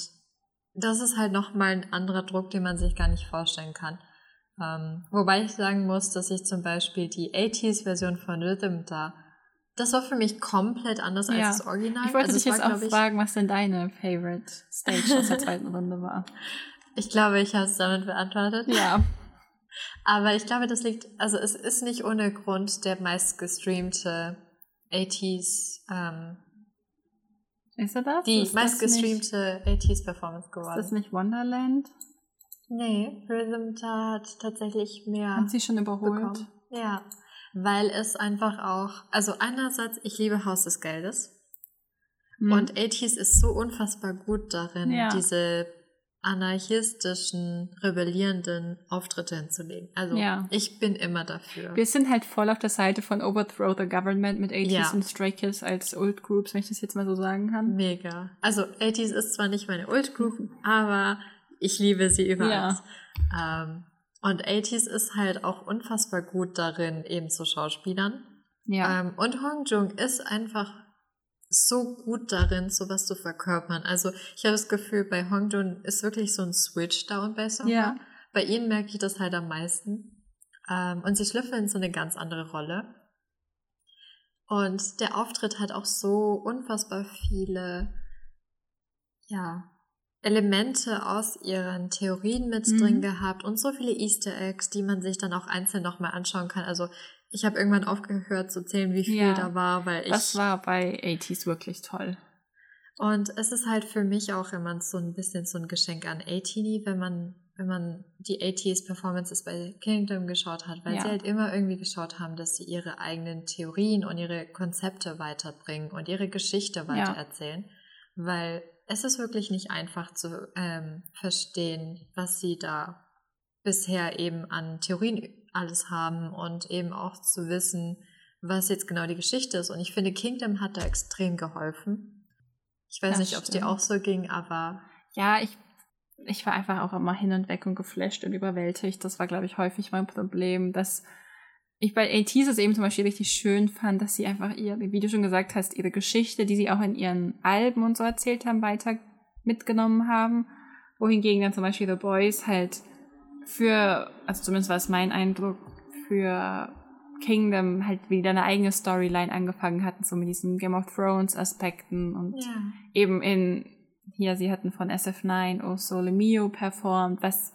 das ist halt nochmal ein anderer Druck, den man sich gar nicht vorstellen kann. Ähm, wobei ich sagen muss, dass ich zum Beispiel die 80s-Version von Rhythm da, das war für mich komplett anders ja. als das Original. Ich wollte also dich jetzt war, auch ich, fragen, was denn deine Favorite Stage aus der zweiten Runde war. Ich glaube, ich habe es damit beantwortet. Ja. Aber ich glaube, das liegt, also es ist nicht ohne Grund der meistgestreamte 80s ähm, ist er das? Die meistgestreamte 80s Performance geworden. Ist das nicht Wonderland? Nee, Rhythm hat tatsächlich mehr. Haben sie schon überholt? Bekommen. Ja, weil es einfach auch, also einerseits, ich liebe Haus des Geldes. Mhm. Und 80s ist so unfassbar gut darin, ja. diese anarchistischen, rebellierenden Auftritte hinzulegen. Also ja. ich bin immer dafür. Wir sind halt voll auf der Seite von Overthrow the Government mit 80s ja. und Stray Kids als Old Groups, wenn ich das jetzt mal so sagen kann. Mega. Also 80s ist zwar nicht meine Old Group, aber ich liebe sie über ja. Ähm, und 80s ist halt auch unfassbar gut darin, eben zu Schauspielern. Ja. Ähm, und Hong Jung ist einfach so gut darin, sowas zu verkörpern. Also ich habe das Gefühl, bei Hong Jun ist wirklich so ein Switch da und bei Ja. Bei ihnen merke ich das halt am meisten. Ähm, und sie schlüpfen in so eine ganz andere Rolle. Und der Auftritt hat auch so unfassbar viele, ja, Elemente aus ihren Theorien mit mhm. drin gehabt und so viele Easter Eggs, die man sich dann auch einzeln nochmal anschauen kann. Also ich habe irgendwann aufgehört zu zählen, wie viel ja, da war, weil ich. Das war bei 80s wirklich toll. Und es ist halt für mich auch immer so ein bisschen so ein Geschenk an 80 wenn man, wenn man die 80s Performances bei Kingdom geschaut hat, weil ja. sie halt immer irgendwie geschaut haben, dass sie ihre eigenen Theorien und ihre Konzepte weiterbringen und ihre Geschichte weitererzählen. Ja. Weil es ist wirklich nicht einfach zu ähm, verstehen, was sie da bisher eben an Theorien alles haben und eben auch zu wissen, was jetzt genau die Geschichte ist. Und ich finde, Kingdom hat da extrem geholfen. Ich weiß das nicht, ob es dir auch so ging, aber. Ja, ich, ich war einfach auch immer hin und weg und geflasht und überwältigt. Das war, glaube ich, häufig mein Problem, dass ich bei ATs es eben zum Beispiel richtig schön fand, dass sie einfach ihr, wie du schon gesagt hast, ihre Geschichte, die sie auch in ihren Alben und so erzählt haben, weiter mitgenommen haben. Wohingegen dann zum Beispiel The Boys halt für, also zumindest war es mein Eindruck, für Kingdom halt wieder eine eigene Storyline angefangen hatten, so mit diesen Game of Thrones Aspekten und ja. eben in, hier, sie hatten von SF9 O Sole Mio performt, was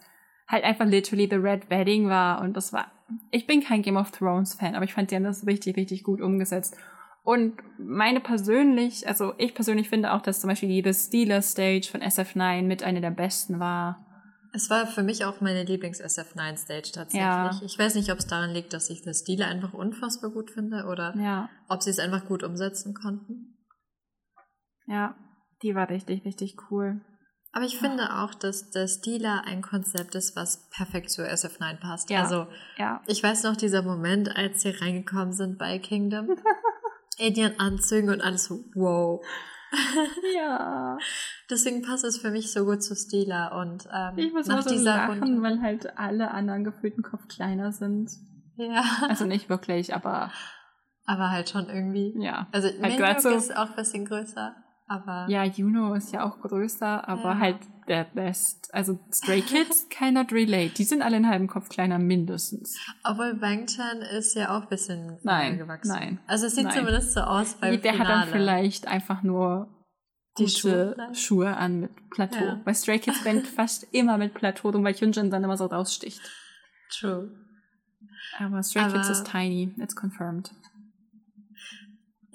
halt einfach literally The Red Wedding war und das war, ich bin kein Game of Thrones Fan, aber ich fand, die haben das richtig, richtig gut umgesetzt. Und meine persönlich, also ich persönlich finde auch, dass zum Beispiel die The Steeler Stage von SF9 mit einer der besten war. Es war für mich auch meine Lieblings-SF9-Stage tatsächlich. Ja. Ich weiß nicht, ob es daran liegt, dass ich das Stile einfach unfassbar gut finde oder ja. ob sie es einfach gut umsetzen konnten. Ja, die war richtig, richtig cool. Aber ich ja. finde auch, dass der Stila ein Konzept ist, was perfekt zu SF9 passt. Ja. Also, ich weiß noch dieser Moment, als sie reingekommen sind bei Kingdom. in ihren Anzügen und alles so, wow. Ja. Deswegen passt es für mich so gut zu Stila und ähm, ich muss nach so lachen, Runde, weil halt alle anderen gefühlten Kopf kleiner sind. Ja. Also nicht wirklich, aber aber halt schon irgendwie. Ja. Also halt so, ist auch ein bisschen größer, aber ja, Juno ist ja auch größer, aber ja. halt der Best. Also Stray Kids cannot relate. Die sind alle einen halben Kopf kleiner mindestens. Obwohl Bangchan ist ja auch ein bisschen nein, gewachsen. Nein. Also es sieht nein. zumindest so aus beim Der Finale. hat dann vielleicht einfach nur die Schuhe, Schuhe an mit Plateau. Ja. Bei Stray Kids rennt fast immer mit Plateau rum, weil Hyunjin dann immer so raussticht. True. Aber Stray Aber Kids ist tiny, it's confirmed.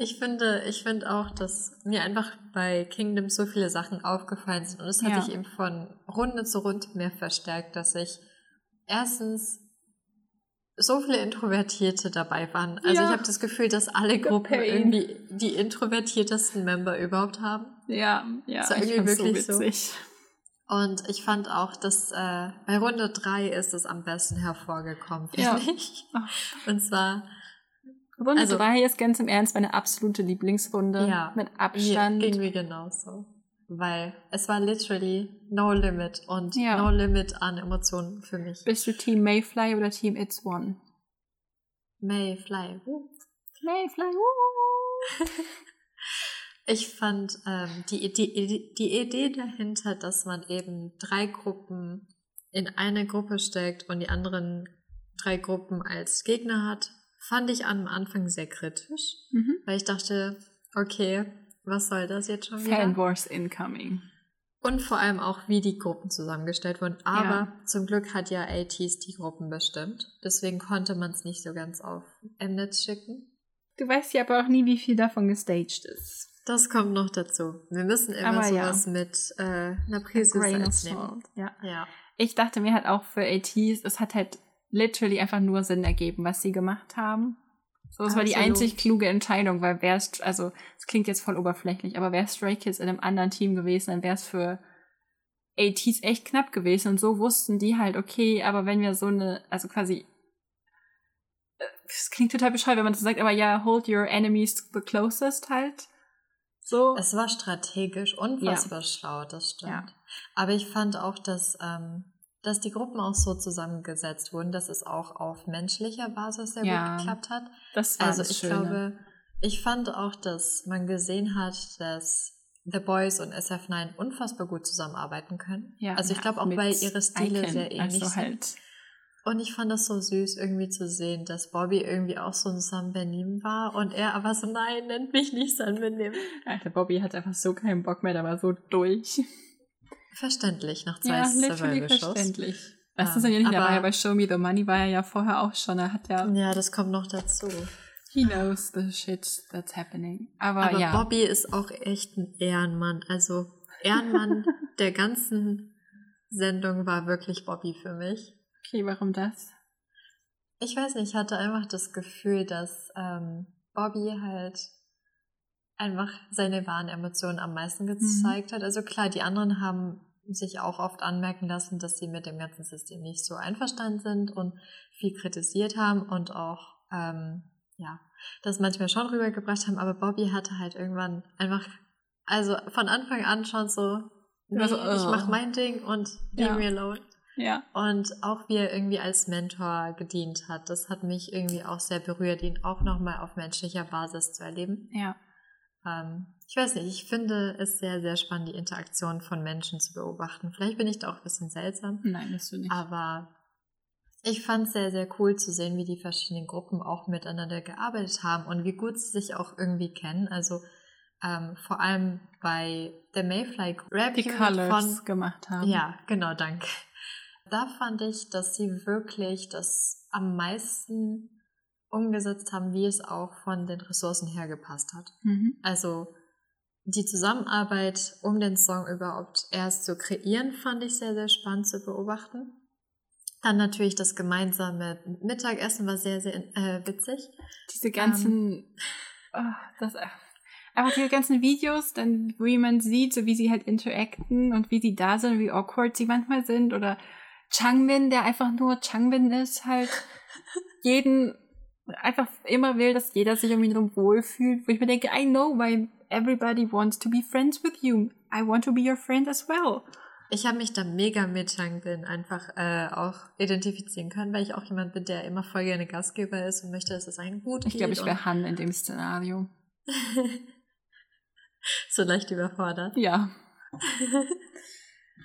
Ich finde, ich finde auch, dass mir einfach bei Kingdom so viele Sachen aufgefallen sind und es hat ja. sich eben von Runde zu Runde mehr verstärkt, dass ich erstens so viele Introvertierte dabei waren. Also ja. ich habe das Gefühl, dass alle Gruppen irgendwie die introvertiertesten Member überhaupt haben. Ja, ja. Das war irgendwie wirklich so, witzig. so. Und ich fand auch, dass äh, bei Runde 3 ist es am besten hervorgekommen, finde ja. ich. Und zwar Runde also, 3 ist ganz im Ernst meine absolute Lieblingsrunde. Ja, mit Abstand. Ging mir genauso. weil es war literally no limit und Ja. no limit an Emotionen für mich. Bist du Team Mayfly oder Team It's One? Mayfly. uh. Mayfly, uh. Ich fand ähm, die, die, die Idee dahinter, dass man eben drei Gruppen in eine Gruppe steckt und die anderen drei Gruppen als Gegner hat, fand ich am Anfang sehr kritisch, Mhm. weil ich dachte, okay, was soll das jetzt schon wieder? Fan Wars incoming. Und vor allem auch, wie die Gruppen zusammengestellt wurden. Aber zum Glück hat ja ATs die Gruppen bestimmt. Deswegen konnte man es nicht so ganz auf Mnetz schicken. Du weißt ja aber auch nie, wie viel davon gestaged ist. Das kommt noch dazu. Wir müssen immer Aber ja. sowas mit äh, einer Prise Salz nehmen. Ja. Ja. Ich dachte mir halt auch für ATs, es hat halt literally einfach nur Sinn ergeben, was sie gemacht haben. So, es war die Absolut. einzig kluge Entscheidung, weil wäre es, also, es klingt jetzt voll oberflächlich, aber wäre Stray Kids in einem anderen Team gewesen, dann wäre es für ATs echt knapp gewesen und so wussten die halt, okay, aber wenn wir so eine, also quasi, äh, es klingt total bescheuert, wenn man das sagt, aber ja, hold your enemies the closest halt. So. Es war strategisch unfassbar schlau, das stimmt. Ja. Aber ich fand auch, dass, ähm, dass die Gruppen auch so zusammengesetzt wurden, dass es auch auf menschlicher Basis sehr Ja. gut geklappt hat. das war Also das ich Schöne. glaube, ich fand auch, dass man gesehen hat, dass The Boys und SF9 unfassbar gut zusammenarbeiten können. ja, also ich glaube auch, weil ihre Stile Icon, sehr ähnlich also sind. halt, Und ich fand das so süß, irgendwie zu sehen, dass Bobby irgendwie auch so ein Sam Benim war und er aber so, nein, nennt mich nicht Sam Benim. Alter, Bobby hat einfach so keinen Bock mehr, der war so durch. Verständlich, nach zwei Ja, Survival-Shows. verständlich. Das Ja, ist ja nicht, aber- war ja bei Show Me the Money, war er ja vorher auch schon. Er hat ja, Ja, das kommt noch dazu. he knows the shit that's happening. Aber, Aber ja, Bobby ist auch echt ein Ehrenmann. Also Ehrenmann der ganzen Sendung war wirklich Bobby für mich. okay, warum das? Ich weiß nicht, ich hatte einfach das Gefühl, dass ähm, Bobby halt einfach seine wahren Emotionen am meisten gezeigt hat. Also klar, die anderen haben sich auch oft anmerken lassen, dass sie mit dem ganzen System nicht so einverstanden sind und viel kritisiert haben und auch ähm, ja das manchmal schon rübergebracht haben. Aber Bobby hatte halt irgendwann einfach, also von Anfang an schon so, nee, Also, ich mach oh. mein Ding und leave Ja. me alone. Ja, Und auch wie er irgendwie als Mentor gedient hat, das hat mich irgendwie auch sehr berührt, ihn auch nochmal auf menschlicher Basis zu erleben. ja. Ähm, ich weiß nicht, ich finde es sehr, sehr spannend, die Interaktion von Menschen zu beobachten. Vielleicht bin ich da auch ein bisschen seltsam, Nein, bist du nicht. aber ich fand es sehr, sehr cool zu sehen, wie die verschiedenen Gruppen auch miteinander gearbeitet haben und wie gut sie sich auch irgendwie kennen. Also ähm, vor allem bei der Mayfly Rap Die Colors von gemacht haben. ja, genau, danke. Da fand ich, dass sie wirklich das am meisten umgesetzt haben, wie es auch von den Ressourcen her gepasst hat. Mhm. Also die Zusammenarbeit, um den Song überhaupt erst zu kreieren, fand ich sehr, sehr spannend zu beobachten. Dann natürlich das gemeinsame Mittagessen war sehr, sehr äh, witzig. Diese ganzen, oh, das, einfach diese ganzen Videos, dann, wie man sieht, so wie sie halt interacten und wie sie da sind, wie awkward sie manchmal sind oder Changbin, der einfach nur Changbin ist, halt jeden einfach immer will, dass jeder sich um ihn herum wohlfühlt, wo ich mir denke, I know why everybody wants to be friends with you. I want to be your friend as well. Ich habe mich da mega mit Changbin einfach äh, auch identifizieren können, weil ich auch jemand bin, der immer voll gerne Gastgeber ist und möchte, dass es einem gut Ich geht. glaube, ich wäre Han in dem Szenario. so leicht überfordert. Ja.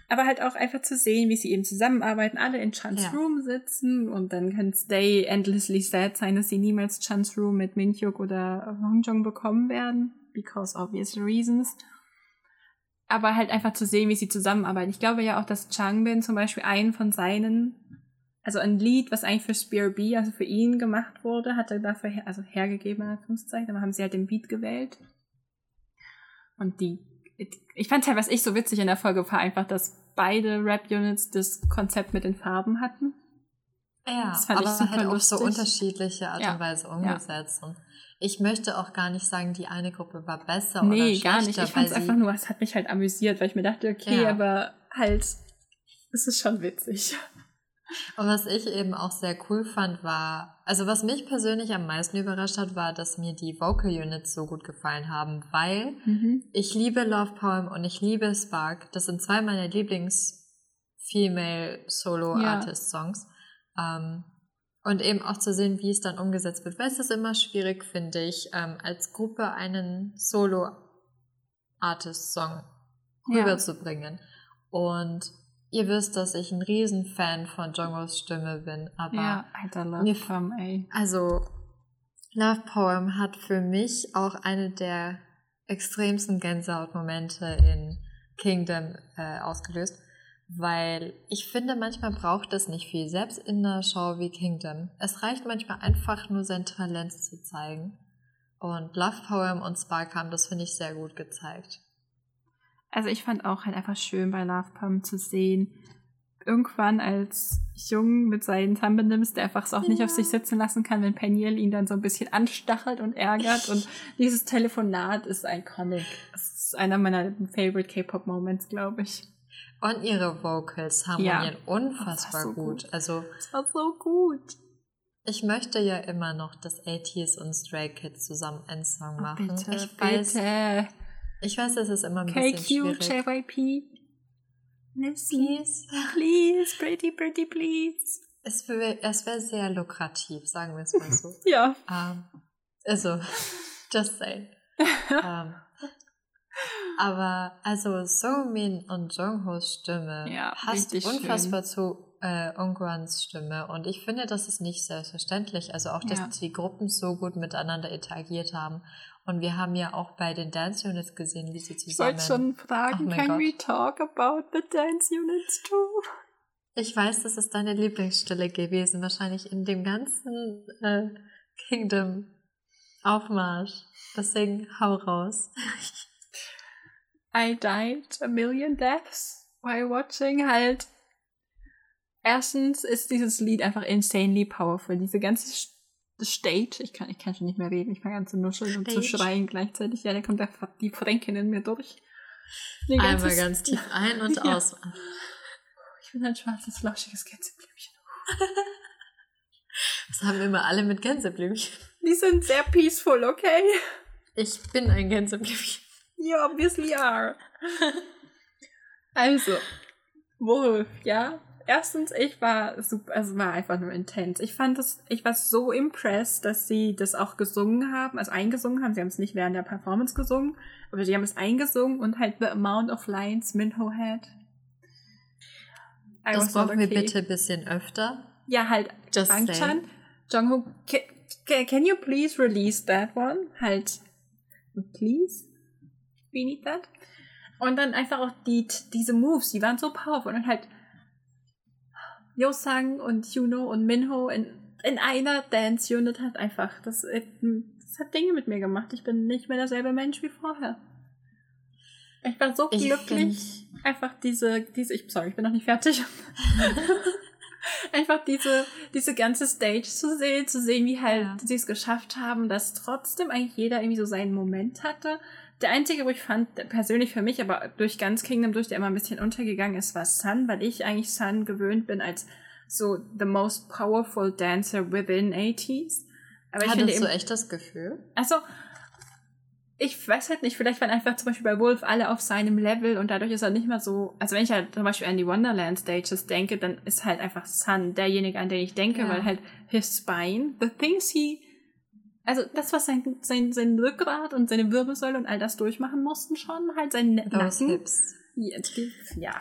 Aber halt auch einfach zu sehen, wie sie eben zusammenarbeiten, alle in Chans Ja. Room sitzen und dann kann Stay endlessly sad sein, dass sie niemals Chans Room mit Minhyuk oder Hongjong bekommen werden, because obvious reasons. Aber halt einfach zu sehen, wie sie zusammenarbeiten. Ich glaube ja auch, dass Changbin zum Beispiel einen von seinen, also ein Lied, was eigentlich für Spear B, also für ihn gemacht wurde, hat er dafür her, also hergegeben, in Anführungszeichen, aber haben sie halt den Beat gewählt. Und die, ich fand halt, was ich so witzig in der Folge war, einfach, dass beide Rap-Units das Konzept mit den Farben hatten. Ja, Das fand ich aber super halt auf so lustig. unterschiedliche Art Ja, und Weise umgesetzt. Und ich möchte auch gar nicht sagen, die eine Gruppe war besser oder nee, schlechter. gar nicht. Ich fand es einfach nur, es hat mich halt amüsiert, weil ich mir dachte, okay, Ja. aber halt, es ist schon witzig. Und was ich eben auch sehr cool fand, war, also was mich persönlich am meisten überrascht hat, war, dass mir die Vocal Units so gut gefallen haben, weil mhm. ich liebe Love Poem und ich liebe Spark. Das sind zwei meiner Lieblings-Female Solo-Artist-Songs. Ja. Ähm, und eben auch zu sehen, wie es dann umgesetzt wird, weil es ist immer schwierig, finde ich, ähm, als Gruppe einen Solo-Artist-Song rüberzubringen. Ja. Und Ihr wisst, dass ich ein Riesenfan von Jongos Stimme bin, aber. Ja, Alter, Love Poem, ey. Also, Love Poem hat für mich auch eine der extremsten Gänsehautmomente in Kingdom äh, ausgelöst, weil ich finde, manchmal braucht es nicht viel, selbst in einer Show wie Kingdom. Es reicht manchmal einfach nur sein Talent zu zeigen. Und Love Poem und Spark haben das, finde ich, sehr gut gezeigt. Also ich fand auch halt einfach schön bei Love Pump zu sehen, irgendwann als Jung mit seinen Thumbnails, der einfach es auch ja. nicht auf sich sitzen lassen kann, wenn Peniel ihn dann so ein bisschen anstachelt und ärgert. Und dieses Telefonat ist iconic. Es ist einer meiner favorite K-Pop-Moments, glaube ich. Und ihre Vocals harmonieren ja. unfassbar so gut. gut. Also, das war so gut. Ich möchte ja immer noch, dass ATs und Stray Kids zusammen einen Song oh, machen. bitte, ich bitte. Ich weiß, es ist immer ein KQ, bisschen schwierig. JYP. Please. Please, pretty, pretty, please. Es wäre wär sehr lukrativ, sagen wir es mal so. ja. Um, ähm, also, just say. um, ähm, aber also Somin und Jonghos Stimme ja, passt unfassbar schön. zu äh, Ongwans Stimme und ich finde, das ist nicht selbstverständlich. Also auch, dass ja. die Gruppen so gut miteinander interagiert haben und wir haben ja auch bei den Dance Units gesehen, wie sie zusammen. Ich wollte schon fragen, can Gott. we talk about the Dance Units too? Ich weiß, das ist deine Lieblingsstelle gewesen, wahrscheinlich in dem ganzen äh, Kingdom Aufmarsch. Deswegen hau raus. I died a million deaths while watching halt. Erstens ist dieses Lied einfach insanely powerful. Diese ganze Stage. Ich kann, ich kann schon nicht mehr reden. Ich fange an zu nuscheln Stage. und zu schreien gleichzeitig. Ja, da kommt der, die Fränkin in mir durch. Einmal ganz tief ein und ja. aus. Ich bin ein schwarzes, flauschiges Gänseblümchen. Das haben immer alle mit Gänseblümchen. Die sind sehr peaceful, okay? Ich bin ein Gänseblümchen. You obviously are. Also, Wolf, ja? Erstens, ich war super, also war einfach nur intens. Ich fand es, ich war so impressed, dass sie das auch gesungen haben, also eingesungen haben. Sie haben es nicht während der Performance gesungen, aber sie haben es eingesungen und halt the amount of lines Minho had. I das brauchen okay. wir bitte ein bisschen öfter. Ja, halt, Just Bangchan, Jungho, can, can you please release that one? Halt, please? We need that. Und dann einfach auch die, diese Moves, die waren so powerful und halt Yosang und Juno und Minho in, in einer Dance-Unit hat einfach, das, äh, das hat Dinge mit mir gemacht. Ich bin nicht mehr derselbe Mensch wie vorher. Ich war so glücklich, einfach diese, diese, ich, sorry, ich bin noch nicht fertig. einfach diese, diese ganze Stage zu sehen, zu sehen, wie halt ja. sie es geschafft haben, dass trotzdem eigentlich jeder irgendwie so seinen Moment hatte. Der einzige, wo ich fand, persönlich für mich, aber durch ganz Kingdom durch, der immer ein bisschen untergegangen ist, war Sun, weil ich eigentlich Sun gewöhnt bin als so the most powerful dancer within 80s. Aber ich Hattest finde du echt das Gefühl? Also, ich weiß halt nicht, vielleicht waren einfach zum Beispiel bei Wolf alle auf seinem Level und dadurch ist er nicht mehr so, also wenn ich halt zum Beispiel an die Wonderland Stages denke, dann ist halt einfach Sun derjenige, an den ich denke, ja. weil halt his spine, the things he also das, was sein, sein, sein Rückgrat und seine Wirbelsäule und all das durchmachen mussten schon, halt sein Nacken. Ja, ja.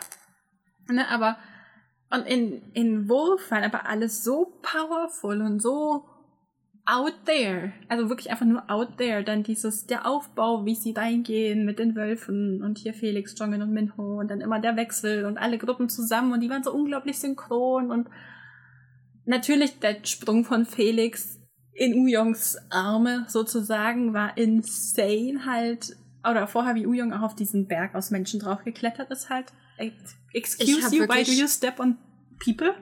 Ne, aber und in, in Wolf waren aber alles so powerful und so out there. Also wirklich einfach nur out there. Dann dieses, der Aufbau, wie sie reingehen mit den Wölfen und hier Felix, Jongen und Minho und dann immer der Wechsel und alle Gruppen zusammen und die waren so unglaublich synchron und natürlich der Sprung von Felix in Uyongs Arme sozusagen war insane halt. Oder vorher, wie Uyong auch auf diesen Berg aus Menschen draufgeklettert ist halt. Excuse you, why do you step on people?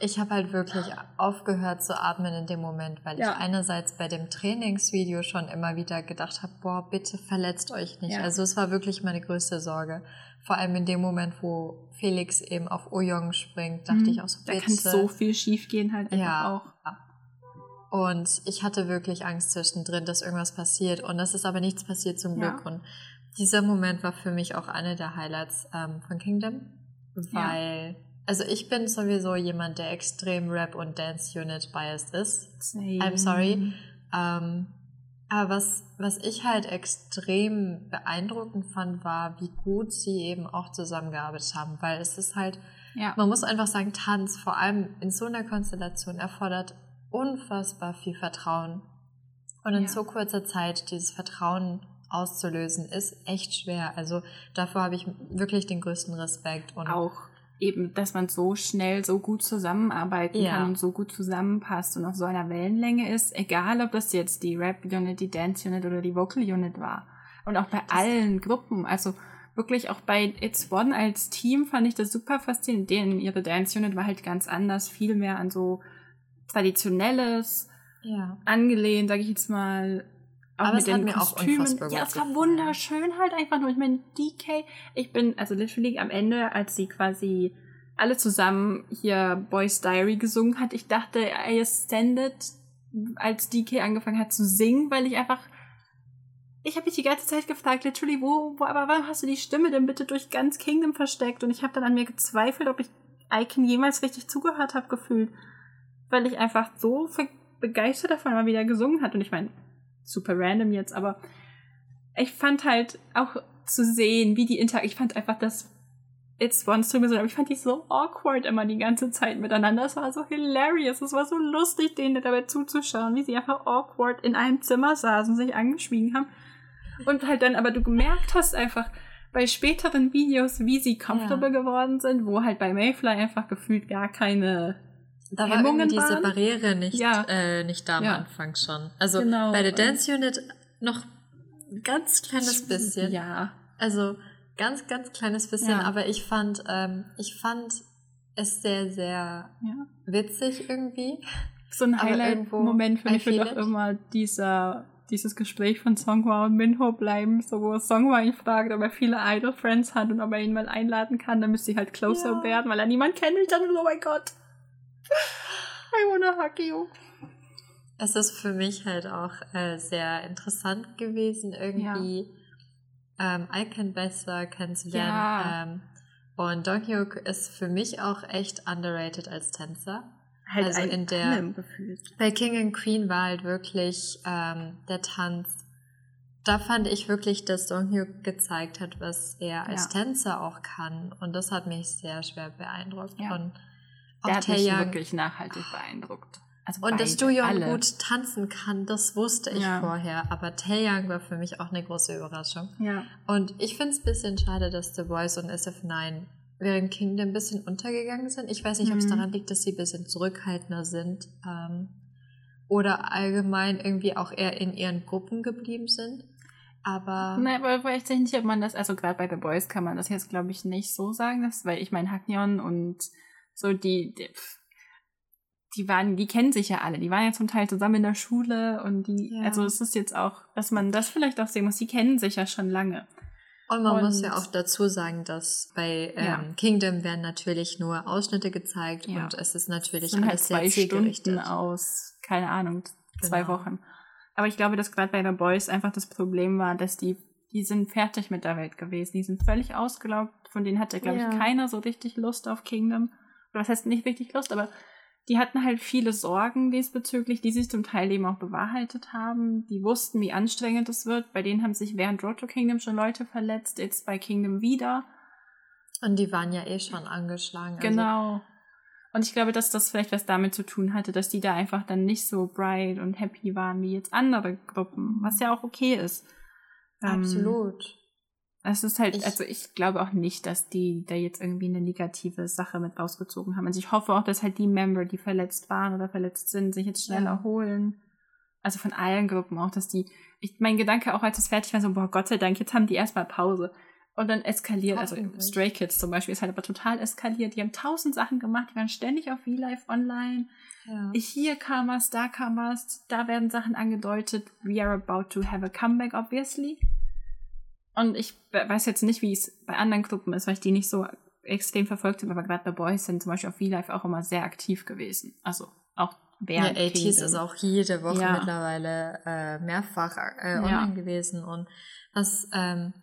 ich habe halt wirklich aufgehört zu atmen in dem Moment, weil ja. ich einerseits bei dem Trainingsvideo schon immer wieder gedacht habe, boah, bitte verletzt euch nicht. Ja. Also es war wirklich meine größte Sorge. Vor allem in dem Moment, wo Felix eben auf Oyong springt, dachte mhm. ich auch so, bitte. Da kann so viel schief gehen halt einfach ja. auch. Und ich hatte wirklich Angst zwischendrin, dass irgendwas passiert. Und es ist aber nichts passiert zum Glück. Und dieser Moment war für mich auch eine der Highlights ähm, von Kingdom, weil also ich bin sowieso jemand, der extrem Rap und Dance Unit biased ist. Same. I'm sorry. Ähm, aber was, was ich halt extrem beeindruckend fand, war, wie gut sie eben auch zusammengearbeitet haben, weil es ist halt, ja. man muss einfach sagen, Tanz, vor allem in so einer Konstellation, erfordert unfassbar viel Vertrauen. Und in ja. so kurzer Zeit dieses Vertrauen auszulösen, ist echt schwer. Also dafür habe ich wirklich den größten Respekt. Und auch eben, dass man so schnell so gut zusammenarbeiten ja. kann und so gut zusammenpasst und auf so einer Wellenlänge ist, egal ob das jetzt die Rap-Unit, die Dance-Unit oder die Vocal-Unit war. Und auch bei das allen Gruppen, also wirklich auch bei It's One als Team fand ich das super faszinierend. Denen ihre Dance-Unit war halt ganz anders, viel mehr an so traditionelles, ja. angelehnt, sage ich jetzt mal, auch aber mit es den hat Kostümen. Mir auch ja, es war wunderschön halt einfach nur. Ich meine, DK, ich bin, also literally am Ende, als sie quasi alle zusammen hier Boys Diary gesungen hat, ich dachte, I ascended, als DK angefangen hat zu singen, weil ich einfach ich habe mich die ganze Zeit gefragt, literally, wo, wo, aber warum hast du die Stimme denn bitte durch ganz Kingdom versteckt? Und ich habe dann an mir gezweifelt, ob ich Icon jemals richtig zugehört habe, gefühlt. Weil ich einfach so begeistert davon mal wieder gesungen hat. Und ich meine, super random jetzt, aber ich fand halt auch zu sehen, wie die Inter ich fand einfach das It's One Stream aber ich fand die so awkward immer die ganze Zeit miteinander. Es war so hilarious. Es war so lustig, denen dabei zuzuschauen, wie sie einfach awkward in einem Zimmer saßen, sich angeschwiegen haben. Und halt dann, aber du gemerkt hast einfach bei späteren Videos, wie sie comfortable ja. geworden sind, wo halt bei Mayfly einfach gefühlt gar keine da war irgendwie diese waren. Barriere nicht, ja. äh, nicht da am ja. Anfang schon. Also genau. bei der Dance Unit noch ein ganz kleines bisschen. Ja. Also ganz, ganz kleines bisschen, ja. aber ich fand, ähm, ich fand es sehr, sehr witzig irgendwie. So ein Highlight-Moment für mich wird auch immer dieser, dieses Gespräch von Songhwa und Minho bleiben, so wo Songhwa ihn fragt, ob er viele Idol-Friends hat und ob er ihn mal einladen kann, dann müsste sie halt closer ja. werden, weil er niemand kennt und dann, oh mein Gott. I wanna hug you. Es ist für mich halt auch äh, sehr interessant gewesen, irgendwie ja. ähm, Icon besser kennenzulernen. Ja. Ähm, und Donghyuk ist für mich auch echt underrated als Tänzer. Halt also in der bei King and Queen war halt wirklich ähm, der Tanz. Da fand ich wirklich, dass Donghyuk gezeigt hat, was er als ja. Tänzer auch kann. Und das hat mich sehr schwer beeindruckt. Ja. Und der hat mich wirklich nachhaltig beeindruckt. Also und dass Duyong gut tanzen kann, das wusste ich ja. vorher. Aber Taeyang war für mich auch eine große Überraschung. Ja. Und ich finde es ein bisschen schade, dass The Voice und SF9 während Kingdom ein bisschen untergegangen sind. Ich weiß nicht, mhm. ob es daran liegt, dass sie ein bisschen zurückhaltender sind. Ähm, oder allgemein irgendwie auch eher in ihren Gruppen geblieben sind. Aber. Nein, aber weiß ich nicht, ob man das, also gerade bei The Boys kann man das jetzt, glaube ich, nicht so sagen, dass, weil ich meine, Haknion und so die, die, die waren, die kennen sich ja alle, die waren ja zum Teil zusammen in der Schule und die, ja. also es ist jetzt auch, dass man das vielleicht auch sehen muss, die kennen sich ja schon lange. Und man und, muss ja auch dazu sagen, dass bei ähm, ja. Kingdom werden natürlich nur Ausschnitte gezeigt ja. und es ist natürlich halt alles halt zwei Stunden aus, keine Ahnung, zwei genau. Wochen. Aber ich glaube, dass gerade bei The Boys einfach das Problem war, dass die, die sind fertig mit der Welt gewesen. Die sind völlig ausgelaugt. Von denen hatte, glaube ja. ich, keiner so richtig Lust auf Kingdom was heißt nicht wirklich Lust, aber die hatten halt viele Sorgen diesbezüglich, die sich zum Teil eben auch bewahrheitet haben. Die wussten, wie anstrengend es wird. Bei denen haben sich während Road to Kingdom schon Leute verletzt, jetzt bei Kingdom wieder. Und die waren ja eh schon angeschlagen. Also genau. Also. Und ich glaube, dass das vielleicht was damit zu tun hatte, dass die da einfach dann nicht so bright und happy waren wie jetzt andere Gruppen, was ja auch okay ist. Ähm, Absolut. Ähm, es ist halt, ich, also ich glaube auch nicht, dass die da jetzt irgendwie eine negative Sache mit rausgezogen haben. Also ich hoffe auch, dass halt die Member, die verletzt waren oder verletzt sind, sich jetzt schnell ja. erholen. Also von allen Gruppen auch, dass die, ich, mein Gedanke auch, als es fertig war, so, boah, Gott sei Dank, jetzt haben die erstmal Pause. Und dann eskaliert, also Stray Kids zum Beispiel ist halt aber total eskaliert. Die haben tausend Sachen gemacht, die waren ständig auf V-Live online. Ja. Hier kam was, da kam was, da werden Sachen angedeutet. We are about to have a comeback, obviously. Und ich weiß jetzt nicht, wie es bei anderen Gruppen ist, weil ich die nicht so extrem verfolgt habe, aber gerade bei Boys sind zum Beispiel auf V-Live auch immer sehr aktiv gewesen. Also auch während Ja, ATs ist auch jede Woche ja. mittlerweile äh, mehrfach äh, online ja. gewesen. Und was, ähm,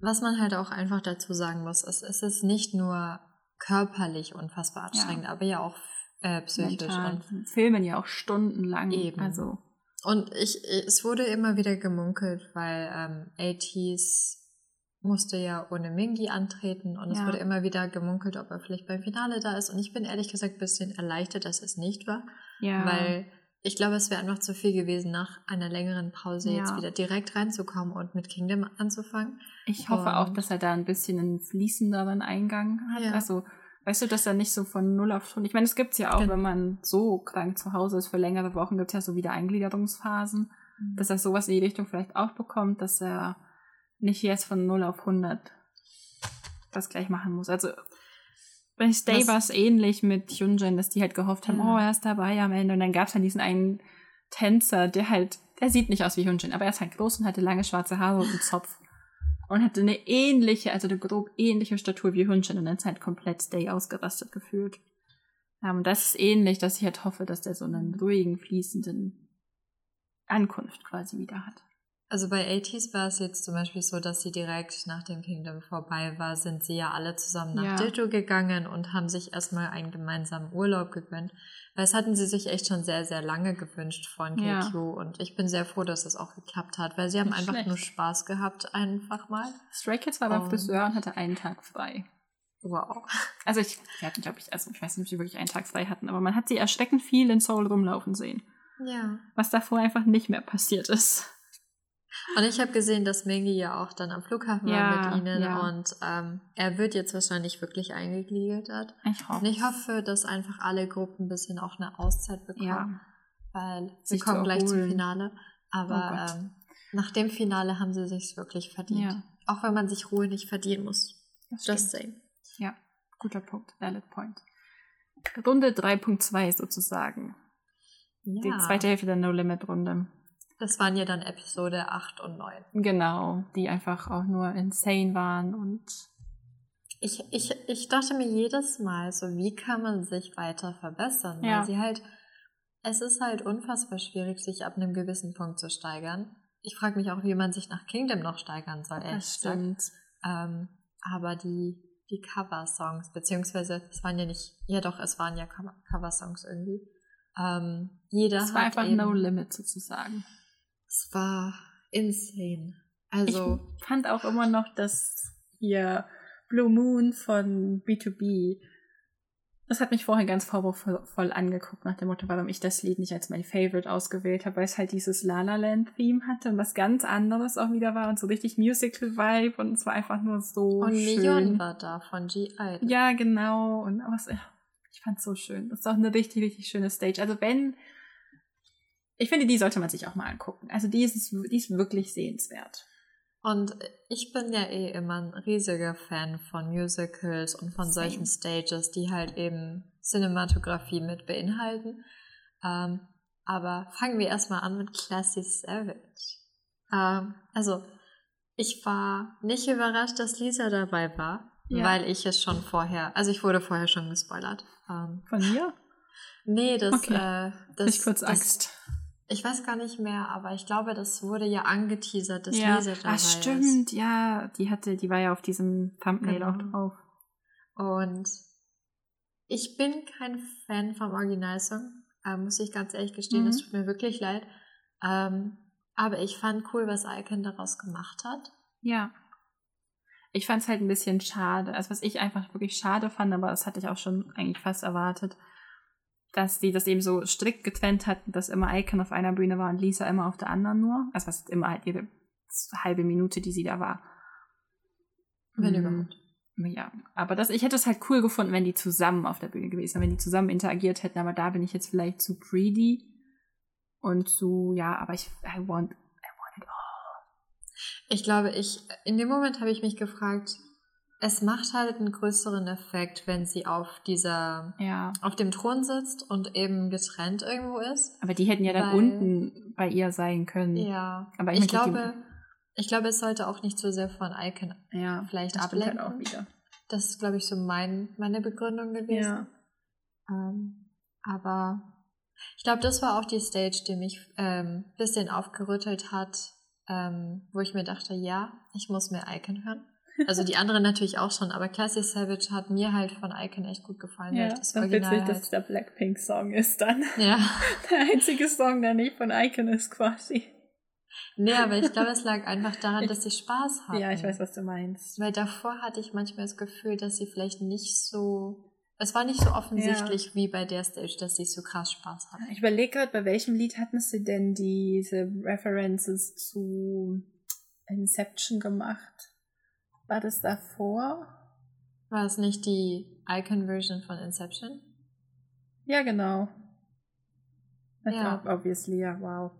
was man halt auch einfach dazu sagen muss, ist, es ist nicht nur körperlich unfassbar anstrengend, ja. aber ja auch äh, psychisch. Mental. Und filmen ja auch stundenlang. Eben. Also. Und ich, es wurde immer wieder gemunkelt, weil ähm, ATs musste ja ohne Mingi antreten und ja. es wurde immer wieder gemunkelt, ob er vielleicht beim Finale da ist. Und ich bin ehrlich gesagt ein bisschen erleichtert, dass es nicht war. Ja. Weil ich glaube, es wäre einfach zu viel gewesen, nach einer längeren Pause ja. jetzt wieder direkt reinzukommen und mit Kingdom anzufangen. Ich hoffe und auch, dass er da ein bisschen einen fließenderen Eingang hat. Also, weißt du, dass er nicht so von null auf schon. Ich meine, es gibt es ja auch, genau. wenn man so krank zu Hause ist für längere Wochen, gibt es ja so wieder Eingliederungsphasen, mhm. dass er sowas in die Richtung vielleicht auch bekommt, dass er nicht jetzt von 0 auf 100 das gleich machen muss. Also bei Stay war es ähnlich mit Hyunjin, dass die halt gehofft haben, ja. oh, er ist dabei am Ende. Und dann gab es dann diesen einen Tänzer, der halt, der sieht nicht aus wie Hyunjin, aber er ist halt groß und hatte lange schwarze Haare und einen Zopf. Und hatte eine ähnliche, also eine grob ähnliche Statur wie Hyunjin und dann ist halt komplett Stay ausgerastet gefühlt. Und das ist ähnlich, dass ich halt hoffe, dass der so einen ruhigen, fließenden Ankunft quasi wieder hat. Also bei 80s war es jetzt zum Beispiel so, dass sie direkt nach dem Kingdom vorbei war, sind sie ja alle zusammen nach ja. Ditto gegangen und haben sich erstmal einen gemeinsamen Urlaub gegönnt. Weil es hatten sie sich echt schon sehr, sehr lange gewünscht von KQ ja. und ich bin sehr froh, dass es auch geklappt hat, weil sie haben Nicht einfach schlecht. nur Spaß gehabt, einfach mal. Stray Kids war beim Friseur und hatte einen Tag frei. Wow. Also ich, wir hatten, glaube ich, also ich weiß nicht, ob sie wirklich einen Tag frei hatten, aber man hat sie erschreckend viel in Seoul rumlaufen sehen. Ja. Was davor einfach nicht mehr passiert ist. Und ich habe gesehen, dass Mingi ja auch dann am Flughafen ja, war mit ihnen ja. und ähm, er wird jetzt wahrscheinlich wirklich eingegliedert. Ich hoffe. Und ich hoffe, dass einfach alle Gruppen ein bisschen auch eine Auszeit bekommen, ja. weil sie kommen gleich zum Finale. Aber oh ähm, nach dem Finale haben sie sich wirklich verdient. Auch wenn man sich Ruhe nicht verdienen muss. Just saying. Ja, guter Punkt. Valid point. Runde 3.2 sozusagen. Die zweite Hälfte der No-Limit-Runde. Das waren ja dann Episode 8 und 9. Genau, die einfach auch nur insane waren und. Ich, ich, ich dachte mir jedes Mal so, wie kann man sich weiter verbessern? Ja. Weil sie halt, es ist halt unfassbar schwierig, sich ab einem gewissen Punkt zu steigern. Ich frage mich auch, wie man sich nach Kingdom noch steigern soll, ehrlich das stimmt. Ähm, aber die, die Cover-Songs, beziehungsweise es waren ja nicht, ja doch, es waren ja Cover-Songs irgendwie. Ähm, jeder es war einfach No Limit sozusagen. Es war insane. Also. Ich fand auch immer noch, dass hier Blue Moon von B2B, das hat mich vorhin ganz vorwurfsvoll angeguckt, nach dem Motto, warum ich das Lied nicht als mein Favorite ausgewählt habe, weil es halt dieses La La Land Theme hatte und was ganz anderes auch wieder war und so richtig Musical Vibe und es war einfach nur so und schön. Und Neon war da von G.I. Ja, genau. Und was, ich fand es so schön. Das ist auch eine richtig, richtig schöne Stage. Also wenn ich finde, die sollte man sich auch mal angucken. Also die ist, die ist wirklich sehenswert. Und ich bin ja eh immer ein riesiger Fan von Musicals und von Same. solchen Stages, die halt eben Cinematografie mit beinhalten. Ähm, aber fangen wir erstmal an mit Classy Savage. Ähm, also, ich war nicht überrascht, dass Lisa dabei war, ja. weil ich es schon vorher, also ich wurde vorher schon gespoilert. Ähm, von mir? Nee, das, okay. äh, das, ich kurz Angst. Das, ich weiß gar nicht mehr, aber ich glaube, das wurde ja angeteasert, dass ja. Lisa dabei Ach, stimmt, ist. ja. Die hatte, die war ja auf diesem Thumbnail genau. auch drauf. Und ich bin kein Fan vom Originalsong, äh, muss ich ganz ehrlich gestehen. Es mhm. tut mir wirklich leid. Ähm, aber ich fand cool, was Icon daraus gemacht hat. Ja. Ich fand es halt ein bisschen schade. Also was ich einfach wirklich schade fand, aber das hatte ich auch schon eigentlich fast erwartet, dass sie das eben so strikt getrennt hatten, dass immer Icon auf einer Bühne war und Lisa immer auf der anderen nur. Also was immer halt jede halbe Minute, die sie da war. Wenn mhm. überhaupt. Ja, aber das, ich hätte es halt cool gefunden, wenn die zusammen auf der Bühne gewesen wären, wenn die zusammen interagiert hätten, aber da bin ich jetzt vielleicht zu greedy und zu, ja, aber ich, I want, I want it all. Ich glaube, ich, in dem Moment habe ich mich gefragt, es macht halt einen größeren Effekt, wenn sie auf dieser, ja. auf dem Thron sitzt und eben getrennt irgendwo ist. Aber die hätten ja dann Weil- unten bei ihr sein können. Ja. Aber ich ich glaube, ich glaube, es sollte auch nicht so sehr von Icon Ja, vielleicht das stimmt halt ablenken. auch wieder. Das ist, glaube ich, so mein, meine Begründung gewesen. Ähm, aber ich glaube, das war auch die Stage, die mich ähm, bisschen aufgerüttelt hat, ähm, wo ich mir dachte, ja, ich muss mehr Icon hören. Also die anderen natürlich auch schon, aber Classic Savage hat mir halt von Icon echt gut gefallen. Ja, das ist witzig, Original dass halt, der Blackpink-Song ist dann. ja. Der einzige Song, der nicht von Icon ist, quasi. Nee, aber ich glaube, es lag einfach daran, dass sie Spaß hatten. Ja, ich weiß, was du meinst. Weil davor hatte ich manchmal das Gefühl, dass sie vielleicht nicht so. Es war nicht so offensichtlich wie bei der Stage, dass sie so krass Spaß hatten. Ich überlege gerade, bei welchem Lied hatten sie denn diese References zu Inception gemacht? War das davor? War es nicht die Icon-Version von Inception? Ja, genau. Ich Ja. glaube, obviously, ja, wow.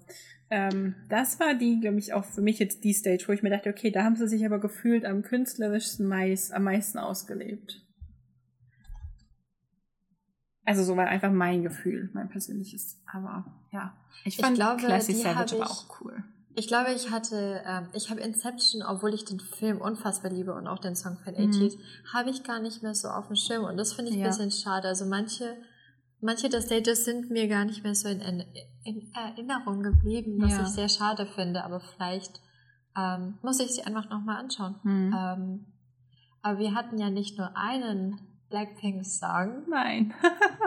Ähm, das war die, glaube ich, auch für mich jetzt die Stage, wo ich mir dachte, okay, da haben sie sich aber gefühlt am künstlerischsten meist, am meisten ausgelebt. Also so war einfach mein Gefühl, mein persönliches. Aber ja, ich Ich fand glaube, Classic Savage aber ich- auch cool. Ich glaube, ich hatte, ähm, ich habe Inception, obwohl ich den Film unfassbar liebe und auch den Song von Mhm. 80s, habe ich gar nicht mehr so auf dem Schirm. Und das finde ich Ja. ein bisschen schade. Also manche, manche der Stages sind mir gar nicht mehr so in, in, in Erinnerung geblieben, was Ja. ich sehr schade finde. Aber vielleicht ähm, muss ich sie einfach nochmal anschauen. Hm. Ähm, aber wir hatten ja nicht nur einen Blackpink-Song, Nein.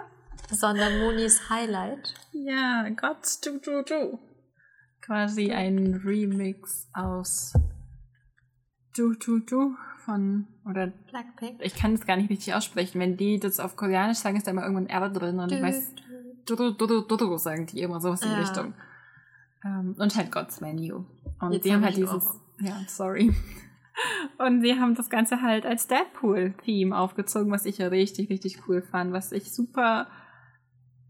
sondern Monis Highlight. ja, Gott, du, du, du. Quasi ein Remix aus Du, du, du von, oder Blackpink. ich kann es gar nicht richtig aussprechen. Wenn die das auf Koreanisch sagen, ist da immer irgendwo ein R drin und ich weiß, Duru, Duru, Duru sagen die immer sowas in die. Richtung. Ähm, und halt God's Menu. Und die haben hab halt dieses, ja, sorry. Und sie haben das Ganze halt als Deadpool-Theme aufgezogen, was ich ja richtig, richtig cool fand, was ich super,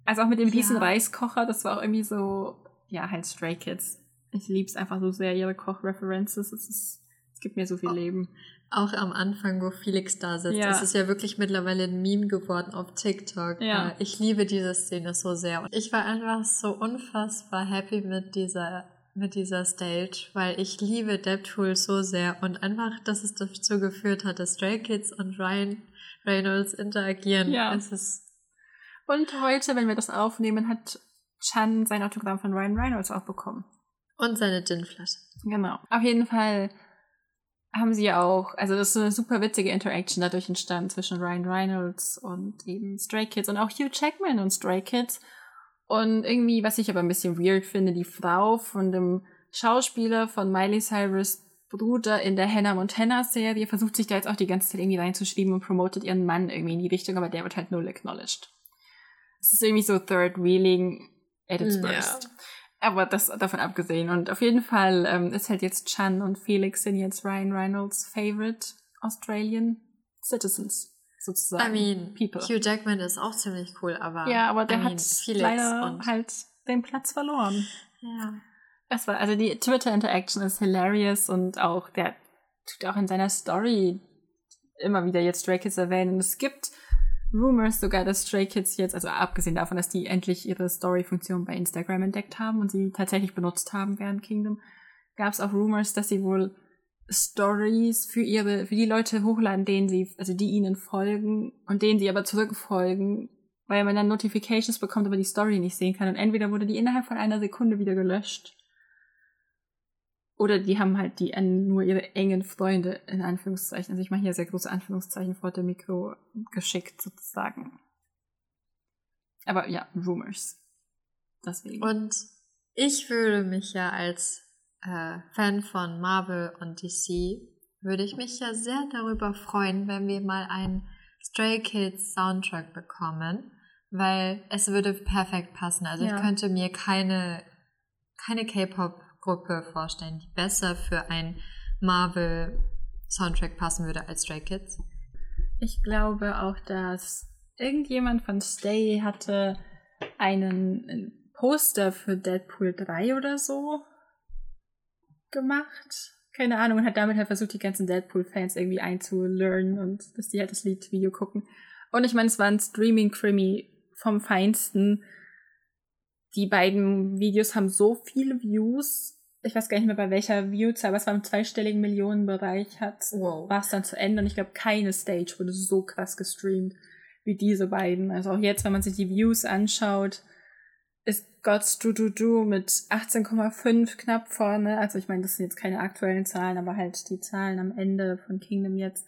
also auch mit dem Ja. riesen Reiskocher, das war auch irgendwie so, ja, halt Stray Kids. Ich lieb's einfach so sehr, ihre Koch-References. Es ist, es gibt mir so viel Oh. Leben. Auch am Anfang, wo Felix da sitzt. Ja. Es ist ja wirklich mittlerweile ein Meme geworden auf TikTok. Ja. Äh, Ich liebe diese Szene so sehr. Und ich war einfach so unfassbar happy mit dieser, mit dieser Stage, weil ich liebe Deadpool so sehr. Und einfach, dass es dazu geführt hat, dass Stray Kids und Ryan Reynolds interagieren. Ja. Es ist, Und heute, wenn wir das aufnehmen, hat Chan sein Autogramm von Ryan Reynolds auch bekommen. und seine Gin-Flasche. Genau. Auf jeden Fall haben sie auch, also das ist eine super witzige Interaction dadurch entstanden zwischen Ryan Reynolds und eben Stray Kids und auch Hugh Jackman und Stray Kids. Und irgendwie, was ich aber ein bisschen weird finde, die Frau von dem Schauspieler von Miley Cyrus Bruder in der Hannah Montana Serie versucht sich da jetzt auch die ganze Zeit irgendwie reinzuschieben und promotet ihren Mann irgendwie in die Richtung, aber der wird halt null acknowledged. Es ist irgendwie so Third Wheeling at its Ja. worst. Aber das davon abgesehen. Und auf jeden Fall ähm, ist halt jetzt Chan und Felix sind jetzt Ryan Reynolds Favorite Australian Citizens, sozusagen. I mean, People. Hugh Jackman ist auch ziemlich cool, aber. ja, aber der I mean, hat Felix leider halt den Platz verloren. Ja. Das war, also die Twitter-Interaction ist hilarious und auch, der tut auch in seiner Story immer wieder jetzt Kids erwähnen. Und es gibt Rumors sogar, dass Stray Kids jetzt, also abgesehen davon, dass die endlich ihre Story-Funktion bei Instagram entdeckt haben und sie tatsächlich benutzt haben während Kingdom, gab es auch Rumors, dass sie wohl Stories für ihre, für die Leute hochladen, denen sie, also die ihnen folgen und denen sie aber zurückfolgen, weil man dann Notifications bekommt, aber die Story nicht sehen kann. Und entweder wurde die innerhalb von einer Sekunde wieder gelöscht. Oder die haben halt die nur ihre engen Freunde, in Anführungszeichen, also ich mache hier sehr große Anführungszeichen vor dem Mikro geschickt sozusagen. Aber ja, Rumors. Deswegen. Und ich würde mich ja als äh, Fan von Marvel und DC, würde ich mich ja sehr darüber freuen, wenn wir mal einen Stray Kids Soundtrack bekommen, weil es würde perfekt passen. Also Ja. ich könnte mir keine, keine K-Pop-Gruppe vorstellen, die besser für einen Marvel Soundtrack passen würde als Stray Kids. Ich glaube auch, dass irgendjemand von Stay hatte einen ein Poster für Deadpool 3 oder so gemacht. keine Ahnung, und hat damit halt versucht, die ganzen Deadpool-Fans irgendwie einzulernen und dass die halt das Lied-Video gucken. Und ich meine, es war ein Streaming-Krimi vom Feinsten. Die beiden Videos haben so viele Views. Ich weiß gar nicht mehr bei welcher Viewzahl, aber es war im zweistelligen Millionenbereich, hat Wow. war es dann zu Ende. Und ich glaube, keine Stage wurde so krass gestreamt wie diese beiden. Also auch jetzt, wenn man sich die Views anschaut, ist Gods Do Do Do mit 18,5 knapp vorne. Also ich meine, das sind jetzt keine aktuellen Zahlen, aber halt die Zahlen am Ende von Kingdom jetzt.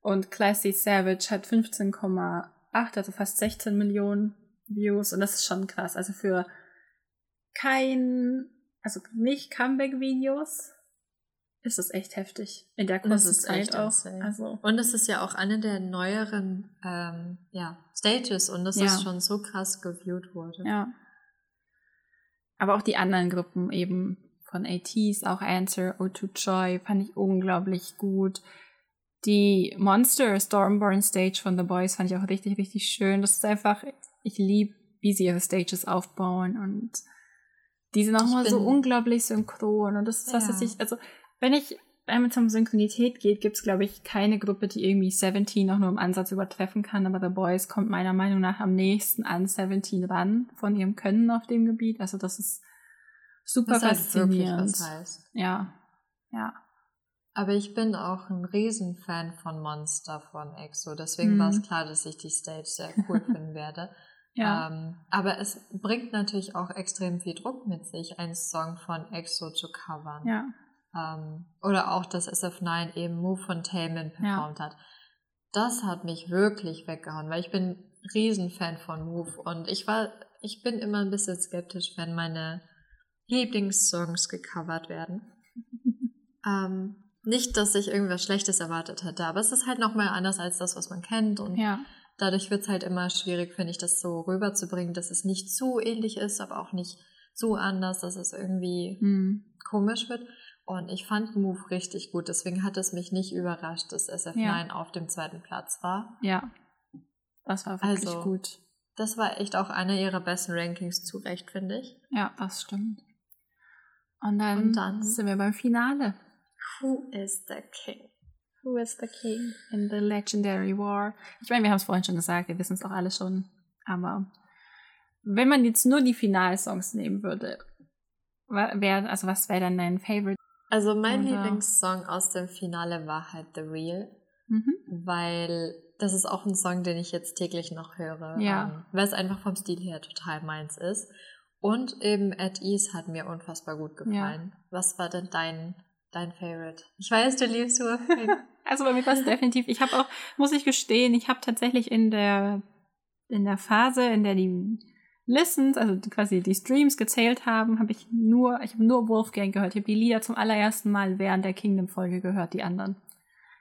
Und Classy Savage hat 15,8, also fast 16 Millionen Views. Und das ist schon krass. Also für kein, also nicht Comeback-Videos ist es echt heftig. In der kurzen ist Zeit echt auch. insane. Also, Und es ist ja auch eine der neueren ähm, ja, Stages und das Ja. ist schon so krass geviewt wurde. ja. Aber auch die anderen Gruppen eben von ATs, auch Answer, O2 Joy, fand ich unglaublich gut. Die Monster Stormborn Stage von The Boys fand ich auch richtig, richtig schön. Das ist einfach, ich liebe, wie sie ihre Stages aufbauen und die sind auch mal so unglaublich synchron und das ist was, was Ja. ich, also wenn ich wenn es um Synchronität geht, gibt es, glaube ich, keine Gruppe, die irgendwie 17 auch nur im Ansatz übertreffen kann, aber The Boys kommt meiner Meinung nach am nächsten an 17 ran von ihrem Können auf dem Gebiet. Also das ist super Was halt wirklich faszinierend. was heißt. Ja, ja. Aber ich bin auch ein Riesenfan von Monster von EXO, deswegen Mhm. war es klar, dass ich die Stage sehr cool finden werde. Ja, Ähm, aber es bringt natürlich auch extrem viel Druck mit sich, einen Song von EXO zu covern. ja, Ähm, oder auch, dass SF9 eben Move von Taemin performt hat. Das hat mich wirklich weggehauen, weil ich bin Riesenfan von Move und ich war, ich bin immer ein bisschen skeptisch, wenn meine Lieblingssongs gecovert werden. ähm, nicht, dass ich irgendwas Schlechtes erwartet hätte, aber es ist halt nochmal anders als das, was man kennt und ja, dadurch wird es halt immer schwierig, finde ich, das so rüberzubringen, dass es nicht zu ähnlich ist, aber auch nicht so anders, dass es irgendwie hm. komisch wird. Und ich fand Move richtig gut, deswegen hat es mich nicht überrascht, dass SF9 Ja. auf dem zweiten Platz war. ja. Das war wirklich Also- gut. Das war echt auch einer ihrer besten Rankings zu Recht, finde ich. Ja, das stimmt. Und dann, Und dann- sind wir beim Finale. Who is the King? Who is the king in the legendary war? Ich meine, wir haben es vorhin schon gesagt, wir wissen es auch alle schon. Aber wenn man jetzt nur die Finalsongs nehmen würde, wer, also was wäre dann dein Favorite? Also mein Oder- Lieblingssong aus dem Finale war halt The Real, Mhm. weil das ist auch ein Song, den ich jetzt täglich noch höre. Ja. ähm, weil es einfach vom Stil her total meins ist. Und eben At Ease hat mir unfassbar gut gefallen. Was war denn dein, dein Favorite? Ich weiß, du liebst Warframe. Also bei mir war es definitiv, ich habe auch, muss ich gestehen, ich habe tatsächlich in der, in der Phase, in der die Listens, also quasi die Streams gezählt haben, habe ich nur, ich habe nur Wolfgang gehört. Ich habe die Lieder zum allerersten Mal während der Kingdom-Folge gehört, die anderen.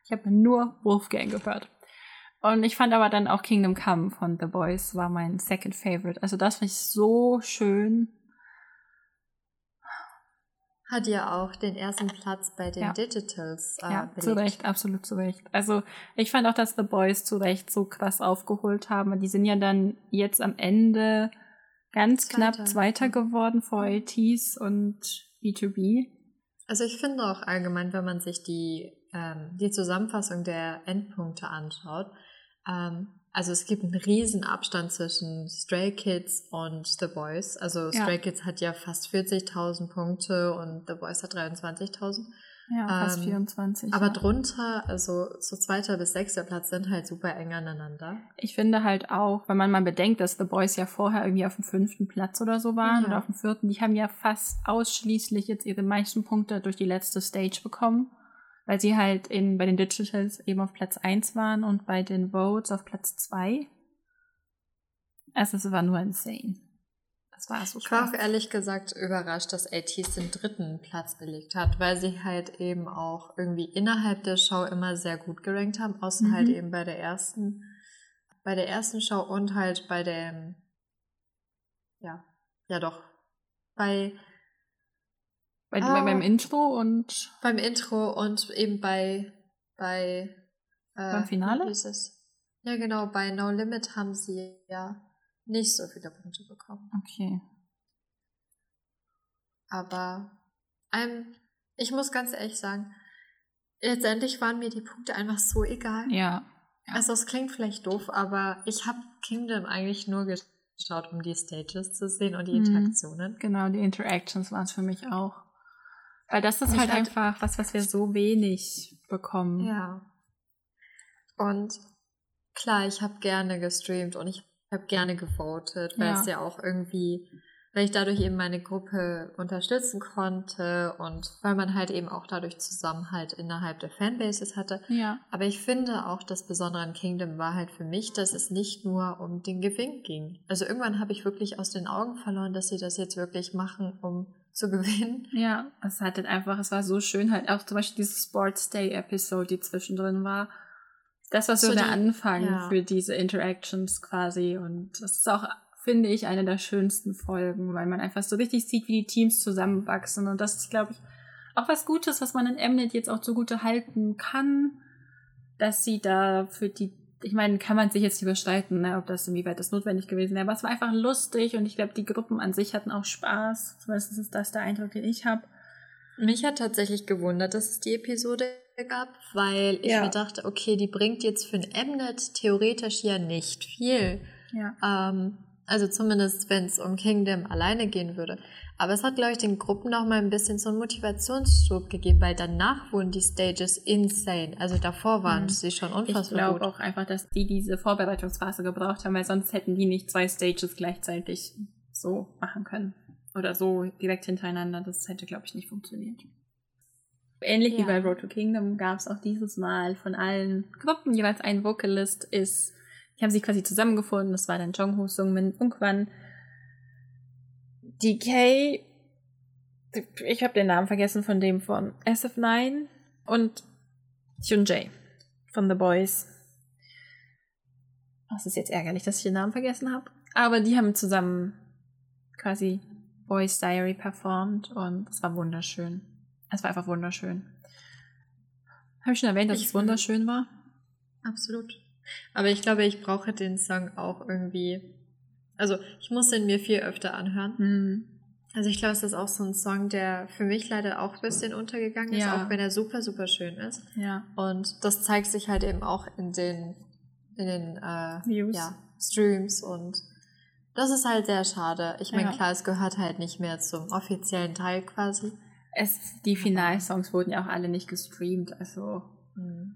Ich habe nur Wolfgang gehört. Und ich fand aber dann auch Kingdom Come von The Boys war mein second favorite. Also das fand ich so schön. Hat ja auch den ersten Platz bei den Ja. Digitals äh, Ja, belegt. zu Recht, absolut zu Recht. Also ich fand auch, dass The Boys zu Recht so krass aufgeholt haben. Die sind ja dann jetzt am Ende ganz Zweiter. knapp Zweiter geworden vor ATs und B2B. Also ich finde auch allgemein, wenn man sich die, ähm, die Zusammenfassung der Endpunkte anschaut, ähm, also es gibt einen riesen Abstand zwischen Stray Kids und The Boys. Also Ja. Stray Kids hat ja fast 40.000 Punkte und The Boys hat 23.000. Ja, fast Ähm, 24. Aber ja. drunter, also so zweiter bis sechster Platz sind halt super eng aneinander. Ich finde halt auch, wenn man mal bedenkt, dass The Boys ja vorher irgendwie auf dem fünften Platz oder so waren Ja. oder auf dem vierten, die haben ja fast ausschließlich jetzt ihre meisten Punkte durch die letzte Stage bekommen, weil sie halt in, bei den Digitals eben auf Platz 1 waren und bei den Votes auf Platz 2. Also es war nur insane. Das war so Ich war auch ehrlich gesagt überrascht, dass ATs den dritten Platz belegt hat, weil sie halt eben auch irgendwie innerhalb der Show immer sehr gut gerankt haben, außer Mhm. halt eben bei der ersten, bei der ersten Show und halt bei dem, ja, ja doch, bei, Bei, Ah. beim Intro und beim Intro und eben bei, bei, äh, Beim Finale? Ja genau, bei No Limit haben sie ja nicht so viele Punkte bekommen. okay. Aber I'm, ich muss ganz ehrlich sagen, letztendlich waren mir die Punkte einfach so egal. Ja. ja. Also es klingt vielleicht doof, aber ich habe Kingdom eigentlich nur geschaut, um die Stages zu sehen und die mhm. Interaktionen. Genau, die Interactions waren es für mich auch. Weil das ist halt, halt einfach was, was wir so wenig bekommen. Ja. Und klar, ich habe gerne gestreamt und ich habe gerne gewotet, weil ja. es ja auch irgendwie weil ich dadurch eben meine Gruppe unterstützen konnte und weil man halt eben auch dadurch Zusammenhalt innerhalb der Fanbases hatte. Ja. Aber ich finde auch, das Besondere an Kingdom war halt für mich, dass es nicht nur um den Gewinn ging. Also irgendwann habe ich wirklich aus den Augen verloren, dass sie das jetzt wirklich machen, um zu gewinnen. Ja, es hat halt einfach, es war so schön halt auch zum Beispiel diese Sports Day Episode, die zwischendrin war. Das war so, so der Anfang ja. für diese Interactions quasi und das ist auch finde ich, eine der schönsten Folgen, weil man einfach so richtig sieht, wie die Teams zusammenwachsen. Und das ist, glaube ich, auch was Gutes, was man in Mnet jetzt auch zugute halten kann, dass sie da für die, ich meine, kann man sich jetzt überstreiten, ne, ob das inwieweit das notwendig gewesen wäre, aber es war einfach lustig und ich glaube, die Gruppen an sich hatten auch Spaß. Zumindest ist das der Eindruck, den ich habe. Mich hat tatsächlich gewundert, dass es die Episode gab, weil ich ja. mir dachte, okay, die bringt jetzt für ein Mnet theoretisch ja nicht viel. Ja. Ähm, also zumindest, wenn es um Kingdom alleine gehen würde. Aber es hat, glaube ich, den Gruppen noch mal ein bisschen so einen Motivationsschub gegeben, weil danach wurden die Stages insane. Also davor waren mhm. sie schon unfassbar Ich glaube auch einfach, dass die diese Vorbereitungsphase gebraucht haben, weil sonst hätten die nicht zwei Stages gleichzeitig so machen können. Oder so direkt hintereinander. Das hätte, glaube ich, nicht funktioniert. Ähnlich ja. wie bei Road to Kingdom gab es auch dieses Mal von allen Gruppen jeweils ein Vocalist ist die haben sich quasi zusammengefunden. Das war dann Jongho, Sungmin, Ungwan, DK, ich habe den Namen vergessen von dem von SF9 und Hyunjae von The Boys. Das ist jetzt ärgerlich, dass ich den Namen vergessen habe. Aber die haben zusammen quasi Boys Diary performt und es war wunderschön. Es war einfach wunderschön. Habe ich schon erwähnt, dass ich es wunderschön war? Absolut. Aber ich glaube, ich brauche den Song auch irgendwie. Also, ich muss den mir viel öfter anhören. Mhm. Also, ich glaube, es ist auch so ein Song, der für mich leider auch ein bisschen untergegangen ist, ja. auch wenn er super, super schön ist. Ja. Und das zeigt sich halt eben auch in den, in den äh, ja, Streams und das ist halt sehr schade. Ich meine, ja. klar, es gehört halt nicht mehr zum offiziellen Teil quasi. Es, die Finalsongs wurden ja auch alle nicht gestreamt, also. Mhm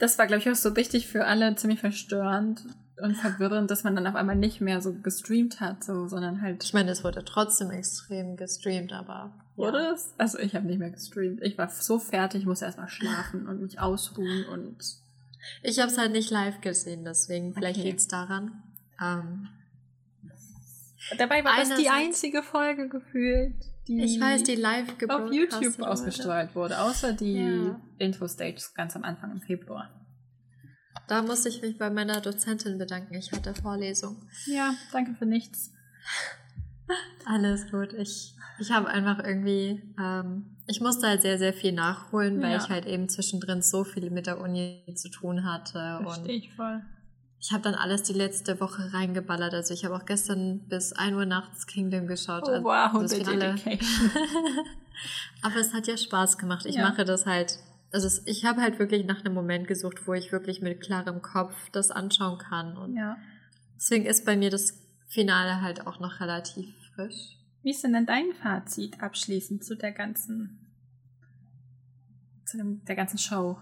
das war, glaube ich, auch so richtig für alle ziemlich verstörend und verwirrend, dass man dann auf einmal nicht mehr so gestreamt hat, so, sondern halt. Ich meine, es wurde trotzdem extrem gestreamt, aber. Wurde ja. es? Also ich habe nicht mehr gestreamt. Ich war so fertig, musste erstmal schlafen und mich ausruhen und. Ich habe es halt nicht live gesehen, deswegen vielleicht okay. liegt es daran. Ähm, Dabei war das die einzige Folge gefühlt, die ich weiß, die live auf YouTube ausgestrahlt wurde, außer die ja. Info-Stages ganz am Anfang im Februar. Da muss ich mich bei meiner Dozentin bedanken. Ich hatte Vorlesung. Ja, danke für nichts. Alles gut. Ich, ich habe einfach irgendwie, ähm, ich musste halt sehr, sehr viel nachholen, weil ja. ich halt eben zwischendrin so viel mit der Uni zu tun hatte. Verstehe ich voll ich habe dann alles die letzte Woche reingeballert. Also ich habe auch gestern bis 1 Uhr nachts Kingdom geschaut. Oh, wow, also das Finale. Aber es hat ja Spaß gemacht. Ich ja. mache das halt. Also ich habe halt wirklich nach einem Moment gesucht, wo ich wirklich mit klarem Kopf das anschauen kann. Und ja. deswegen ist bei mir das Finale halt auch noch relativ frisch. Wie ist denn denn dein Fazit abschließend zu der ganzen, zu dem, der ganzen Show?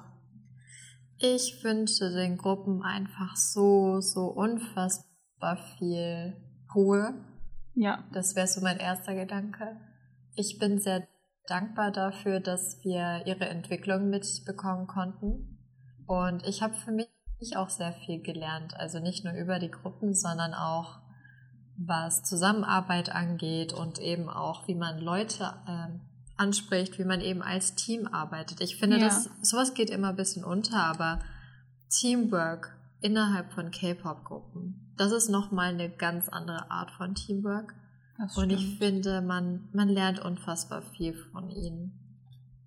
Ich wünsche den Gruppen einfach so, so unfassbar viel Ruhe. Ja. Das wäre so mein erster Gedanke. Ich bin sehr dankbar dafür, dass wir ihre Entwicklung mitbekommen konnten. Und ich habe für mich auch sehr viel gelernt. Also nicht nur über die Gruppen, sondern auch was Zusammenarbeit angeht und eben auch, wie man Leute ähm, anspricht, wie man eben als Team arbeitet. Ich finde, ja. das sowas geht immer ein bisschen unter, aber Teamwork innerhalb von K-Pop-Gruppen, das ist nochmal eine ganz andere Art von Teamwork. Und ich finde, man, man lernt unfassbar viel von ihnen.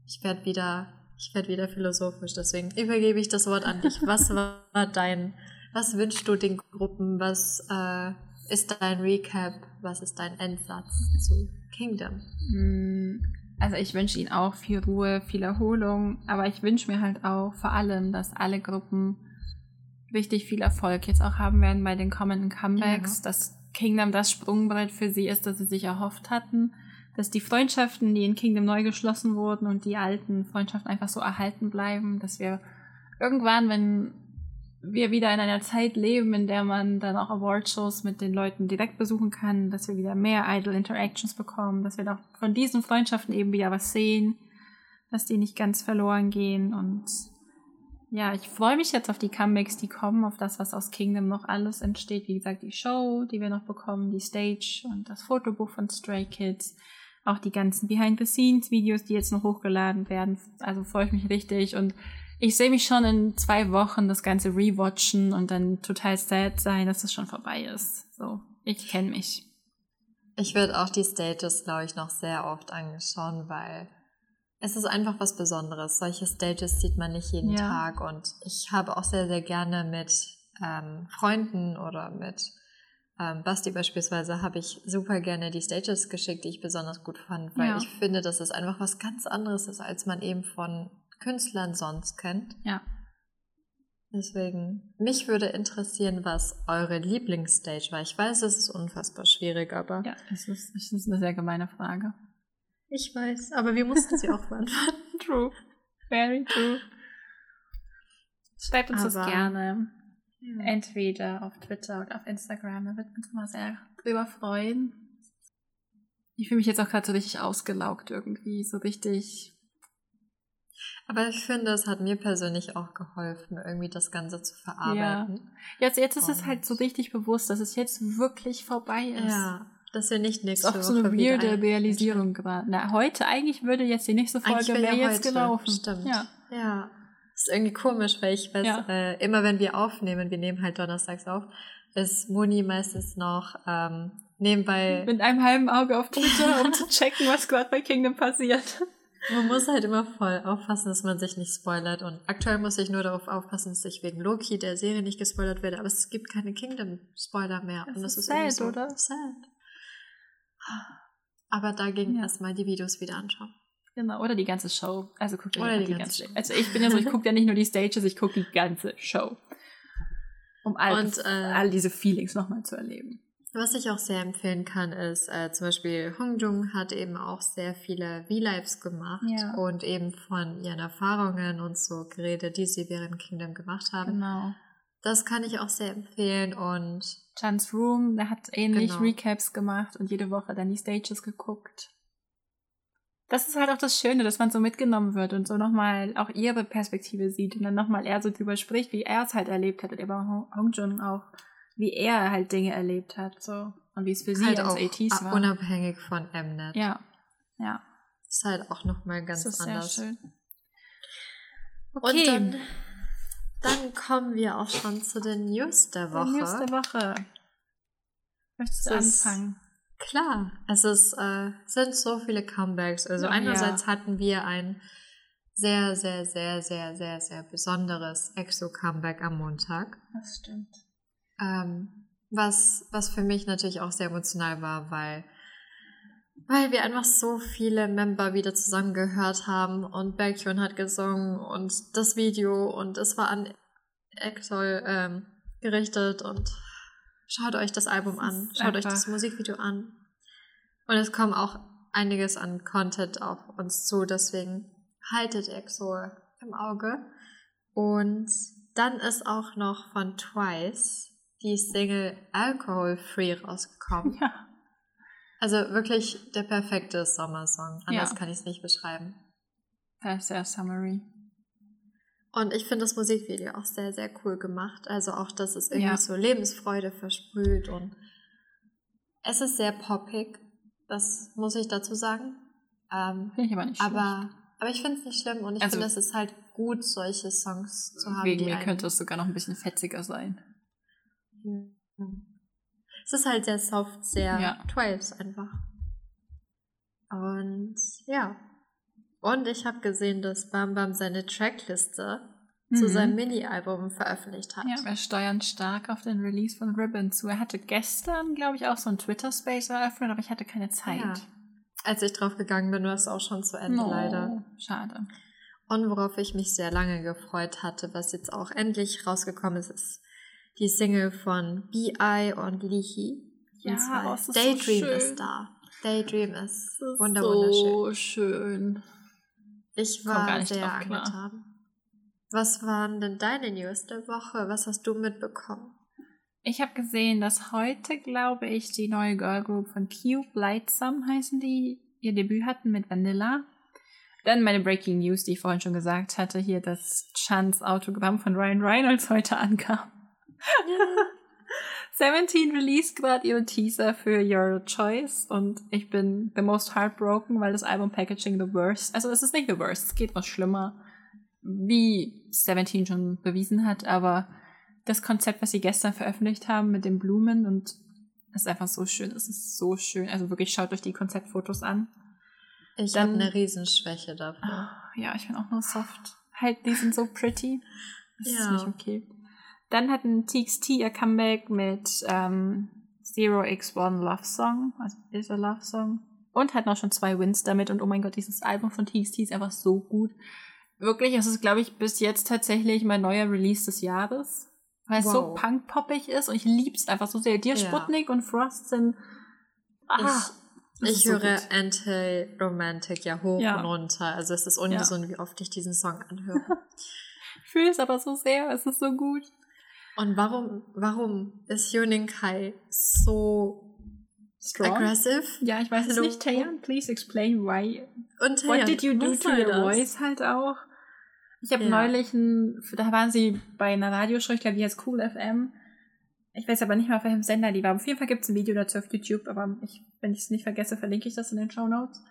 Ich werde wieder, ich werde wieder philosophisch, deswegen übergebe ich das Wort an dich. Was war dein, was wünschst du den Gruppen? Was äh, ist dein Recap? Was ist dein Endsatz zu Kingdom? Hm, also ich wünsche ihnen auch viel Ruhe, viel Erholung, aber ich wünsche mir halt auch vor allem, dass alle Gruppen richtig viel Erfolg jetzt auch haben werden bei den kommenden Comebacks, ja. dass Kingdom das Sprungbrett für sie ist, das sie sich erhofft hatten, dass die Freundschaften, die in Kingdom neu geschlossen wurden und die alten Freundschaften einfach so erhalten bleiben, dass wir irgendwann, wenn wir wieder in einer Zeit leben, in der man dann auch Awardshows mit den Leuten direkt besuchen kann, dass wir wieder mehr Idol Interactions bekommen, dass wir auch von diesen Freundschaften eben wieder was sehen, dass die nicht ganz verloren gehen und ja, ich freue mich jetzt auf die Comebacks, die kommen, auf das, was aus Kingdom noch alles entsteht. Wie gesagt, die Show, die wir noch bekommen, die Stage und das Fotobuch von Stray Kids. Auch die ganzen Behind-the-Scenes-Videos, die jetzt noch hochgeladen werden. Also freue ich mich richtig und ich sehe mich schon in zwei Wochen das Ganze rewatchen und dann total sad sein, dass es schon vorbei ist. So, ich kenne mich. Ich werde auch die Stages, glaube ich, noch sehr oft angeschauen, weil es ist einfach was Besonderes. Solche Stages sieht man nicht jeden ja. Tag und ich habe auch sehr, sehr gerne mit ähm, Freunden oder mit ähm, Basti beispielsweise habe ich super gerne die Stages geschickt, die ich besonders gut fand, weil ja. ich finde, dass es einfach was ganz anderes ist, als man eben von Künstlern sonst kennt. Ja. Deswegen, mich würde interessieren, was eure Lieblingsstage war. Ich weiß, es ist unfassbar schwierig, aber. Ja, das ist, das ist eine sehr gemeine Frage. Ich weiß, aber wir mussten sie auch beantworten. True. Very true. Schreibt uns aber, das gerne. Ja. Entweder auf Twitter oder auf Instagram. Da wird uns immer sehr drüber freuen. Ich fühle mich jetzt auch gerade so richtig ausgelaugt irgendwie. So richtig aber ich finde, es hat mir persönlich auch geholfen, irgendwie das Ganze zu verarbeiten. Ja. Jetzt, jetzt ist Und es halt so richtig bewusst, dass es jetzt wirklich vorbei ist. Ja. Dass wir nicht nächste Woche. Das ist auch so eine weirde Realisierung gerade. Na, heute, eigentlich würde jetzt die nächste Folge wäre ja jetzt gelaufen. Stimmt. Ja. ja. Das ist irgendwie komisch, weil ich weiß, ja. äh, immer wenn wir aufnehmen, wir nehmen halt donnerstags auf, ist Moni meistens noch ähm, nebenbei. Mit einem halben Auge auf Twitter, um zu checken, was gerade bei Kingdom passiert. Man muss halt immer voll aufpassen, dass man sich nicht spoilert. Und aktuell muss ich nur darauf aufpassen, dass ich wegen Loki der Serie nicht gespoilert werde. Aber es gibt keine Kingdom-Spoiler mehr. Das und das ist, sad, so oder? Sad. Aber dagegen ja. erstmal die Videos wieder anschauen. Genau, oder die ganze Show. Also guckt oder die, die ganze, ganze Also ich bin ja so, ich gucke ja nicht nur die Stages, ich gucke die ganze Show. Um all, und, äh, all diese Feelings nochmal zu erleben. Was ich auch sehr empfehlen kann, ist äh, zum Beispiel Hong Jung hat eben auch sehr viele V-Lives gemacht ja. und eben von ihren Erfahrungen und so geredet, die sie während Kingdom gemacht haben. Genau. Das kann ich auch sehr empfehlen und Chance Room, der hat ähnlich genau. Recaps gemacht und jede Woche dann die Stages geguckt. Das ist halt auch das Schöne, dass man so mitgenommen wird und so nochmal auch ihre Perspektive sieht und dann nochmal er so drüber spricht, wie er es halt erlebt hat und über Hong Jung auch wie er halt Dinge erlebt hat, so. Und wie es für sie halt als ATs war. Unabhängig von Mnet. Ja. Ja. Ist halt auch nochmal ganz das ist anders. Sehr schön. Okay. Und dann, dann kommen wir auch schon zu den News der Woche. News der Woche. Möchtest du anfangen? Klar, es ist, äh, sind so viele Comebacks. Also ja, einerseits hatten wir ein sehr, sehr, sehr, sehr, sehr, sehr besonderes Exo-Comeback am Montag. Das stimmt. Ähm, was, was für mich natürlich auch sehr emotional war, weil, weil wir einfach so viele Member wieder zusammengehört haben und Baekhyun hat gesungen und das Video und es war an Exol ähm, gerichtet und schaut euch das Album an, schaut euch das Musikvideo an. Und es kommt auch einiges an Content auf uns zu, deswegen haltet EXO im Auge. Und dann ist auch noch von Twice die Single Alcohol Free rausgekommen. Ja. Also wirklich der perfekte Sommersong. Anders ja. kann ich es nicht beschreiben. Sehr summery. Und ich finde das Musikvideo auch sehr, sehr cool gemacht. Also auch, dass es irgendwie ja. so Lebensfreude versprüht und es ist sehr poppig. Das muss ich dazu sagen. Ähm, finde ich aber nicht schlimm. Aber, aber ich finde es nicht schlimm und ich also, finde, es ist halt gut, solche Songs zu haben. Wegen mir könnte es sogar noch ein bisschen fetziger sein. Es ist halt sehr soft, sehr ja. Twice einfach. Und ja. Und ich habe gesehen, dass Bam Bam seine Trackliste mhm. zu seinem Mini-Album veröffentlicht hat. Ja, wir steuern stark auf den Release von Ribbon zu. Er hatte gestern, glaube ich, auch so ein Twitter-Space eröffnet, aber ich hatte keine Zeit. Ja. als ich drauf gegangen bin, war es auch schon zu Ende, No, leider. Schade. Und worauf ich mich sehr lange gefreut hatte, was jetzt auch endlich rausgekommen ist, ist die Single von B.I. und Lihi. Ja, Und oh, ist so Daydream schön. ist da. Daydream ist Das ist wunder wunderschön. so schön. Ich war sehr angetan. Was waren denn deine News der Woche? Was hast du mitbekommen? Ich habe gesehen, dass heute, glaube ich, die neue Girl Group von Cube Lightsome heißen die, ihr Debüt hatten mit Vanilla. Dann meine Breaking News, die ich vorhin schon gesagt hatte, hier, dass Chans Autogramm von Ryan Reynolds heute ankam. Seventeen released gerade ihre Teaser für Your Choice und ich bin the most heartbroken, weil das Album Packaging the worst, also es ist nicht the worst, es geht noch schlimmer, wie Seventeen schon bewiesen hat, aber das Konzept, was sie gestern veröffentlicht haben mit den Blumen und ist einfach so schön, es ist so schön, also wirklich schaut euch die Konzeptfotos an. Ich habe eine Riesenschwäche dafür. Ah, Ja, ich bin auch nur soft. Halt, die sind so pretty. Das Ja. ist nicht okay. Dann hatten TXT ihr Comeback mit ähm, Zero X1 Love Song, also is a Love Song. Und hatten auch schon zwei Wins damit. Und oh mein Gott, dieses Album von TXT ist einfach so gut. Wirklich, es ist, glaube ich, bis jetzt tatsächlich mein neuer Release des Jahres. Weil es so Wow. punk-poppig ist und ich lieb's einfach so sehr. Dir Ja. Sputnik und Frost sind. Ah, Ich so höre. Anti-Romantic ja hoch Ja. und runter. Also es ist ungesund, wie oft ich diesen Song anhöre. Ich fühle es aber so sehr. Es ist so gut. Und warum, warum ist Yuning Kai so Strong? aggressive? Ja, ich weiß es nicht. Taeyeon, please explain why. Und What Taeyeon, did you do to your das? voice halt auch? Ich habe Ja. neulich ein, da waren sie bei einer Radioshow, ich glaube, die heißt Cool FM. Ich weiß aber nicht mal, auf welchem Sender die war. Auf jeden Fall gibt es ein Video dazu auf YouTube, aber ich, wenn ich es nicht vergesse, verlinke ich das in den Show Notes.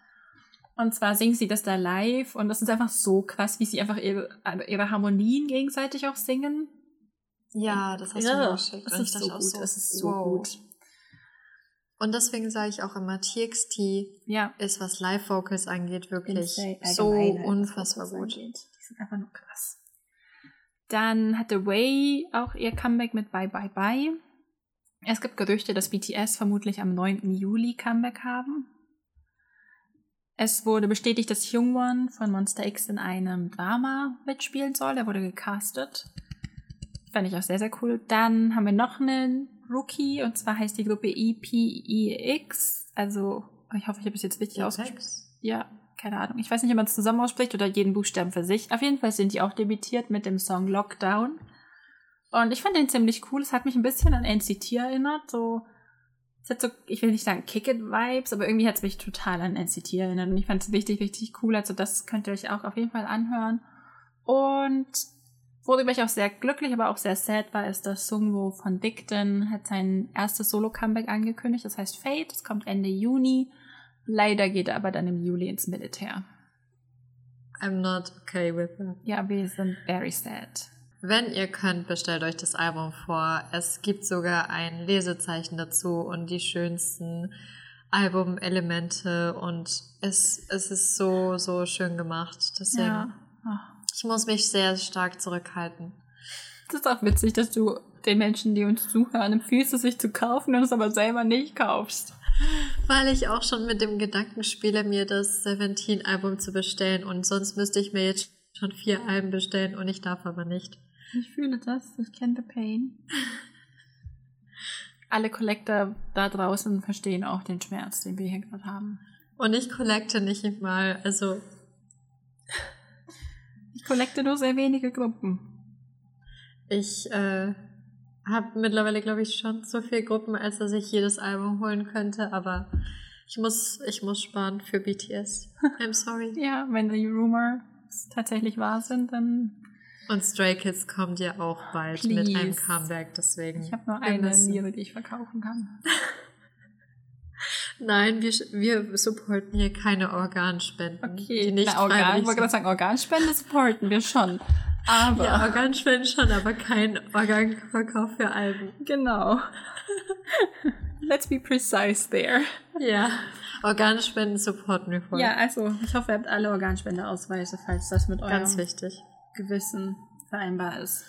Und zwar singen sie das da live und das ist einfach so krass, wie sie einfach ihre, ihre Harmonien gegenseitig auch singen. Ja, das hast du Ja, mir geschickt. ich ist so gut, es ist so wow. gut. Und deswegen sage ich auch immer, TXT Ja. ist, was Live-Vocals angeht, wirklich so unfassbar gut. angeht. Die sind einfach nur krass. Dann hatte Way auch ihr Comeback mit Bye Bye Bye. Es gibt Gerüchte, dass BTS vermutlich am 9. Juli Comeback haben. Es wurde bestätigt, dass Jungwon von Monster X in einem Drama mitspielen soll. Er wurde gecastet. Fand ich auch sehr, sehr cool. Dann haben wir noch einen Rookie und zwar heißt die Gruppe E EPEX. Also, ich hoffe, ich habe es jetzt richtig ausgesprochen. Apex? Ja, keine Ahnung. Ich weiß nicht, ob man es zusammen ausspricht oder jeden Buchstaben für sich. Auf jeden Fall sind die auch debütiert mit dem Song Lockdown. Und ich fand den ziemlich cool. Es hat mich ein bisschen an NCT erinnert. So, es hat so, ich will nicht sagen Kick-It-Vibes, aber irgendwie hat es mich total an NCT erinnert. Und ich fand es richtig, richtig cool. Also das könnt ihr euch auch auf jeden Fall anhören. Und worüber ich auch sehr glücklich, aber auch sehr sad war, ist, dass Sungwoo von Bigden hat sein erstes Solo-Comeback angekündigt. Das heißt Fate. Es kommt Ende Juni. Leider geht er aber dann im Juli ins Militär. I'm not okay with that. Ja, wir sind very sad. Wenn ihr könnt, bestellt euch das Album vor. Es gibt sogar ein Lesezeichen dazu und die schönsten Albumelemente und es, es ist so, so schön gemacht. Deswegen, Ja. Ich muss mich sehr stark zurückhalten. Es ist auch witzig, dass du den Menschen, die uns zuhören, empfiehlst, es sich zu kaufen und es aber selber nicht kaufst. Weil ich auch schon mit dem Gedanken spiele, mir das Seventeen-Album zu bestellen und sonst müsste ich mir jetzt schon vier Alben bestellen und ich darf aber nicht. Ich fühle das, ich kenne the pain. Alle Collector da draußen verstehen auch den Schmerz, den wir hier gerade haben. Und ich collecte nicht mal, also collecte nur sehr wenige Gruppen. ich äh, habe mittlerweile, glaube ich, schon so viele Gruppen, als dass ich jedes Album holen könnte, aber ich muss, ich muss sparen für BTS. I'm sorry. Ja, wenn die Rumors tatsächlich wahr sind, dann. Und Stray Kids kommt ja auch bald mit einem Please. Comeback, deswegen. Ich habe nur eine Niere, die ich verkaufen kann. Nein, wir, wir supporten hier keine Organspenden. Okay, die nicht Na, Organ, ich wollte gerade sagen, Organspende supporten wir schon. Aber. Ja, Organspenden schon, aber kein Organverkauf für Alben. Genau. Let's be precise there. Ja, Organspenden supporten wir voll. Ja, also ich hoffe, ihr habt alle Organspendeausweise, falls das mit eurem ganz wichtig. Gewissen vereinbar ist.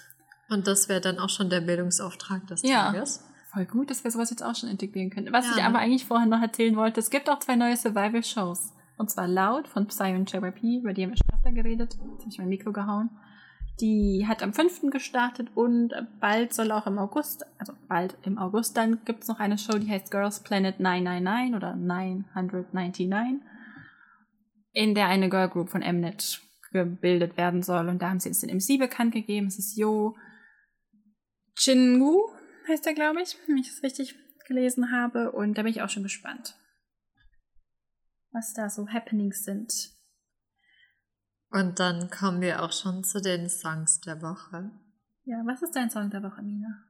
Und das wäre dann auch schon der Bildungsauftrag des Ja. Tages. Voll gut, dass wir sowas jetzt auch schon integrieren können. Was Ja, ich aber eigentlich vorher noch erzählen wollte, es gibt auch zwei neue Survival-Shows. Und zwar Loud von Psy und JYP, über die haben wir schon öfter geredet. Jetzt habe ich mein Mikro gehauen. Die hat am 5. gestartet und bald soll auch im August, also bald im August, dann gibt es noch eine Show, die heißt Girls Planet 999 oder 999, in der eine Girl Group von Mnet gebildet werden soll. Und da haben sie jetzt den MC bekannt gegeben. Es ist Yo Jinwoo, heißt er, glaube ich, wenn ich das richtig gelesen habe. Und da bin ich auch schon gespannt, was da so Happenings sind. Und dann kommen wir auch schon zu den Songs der Woche. Ja, was ist dein Song der Woche, Mina?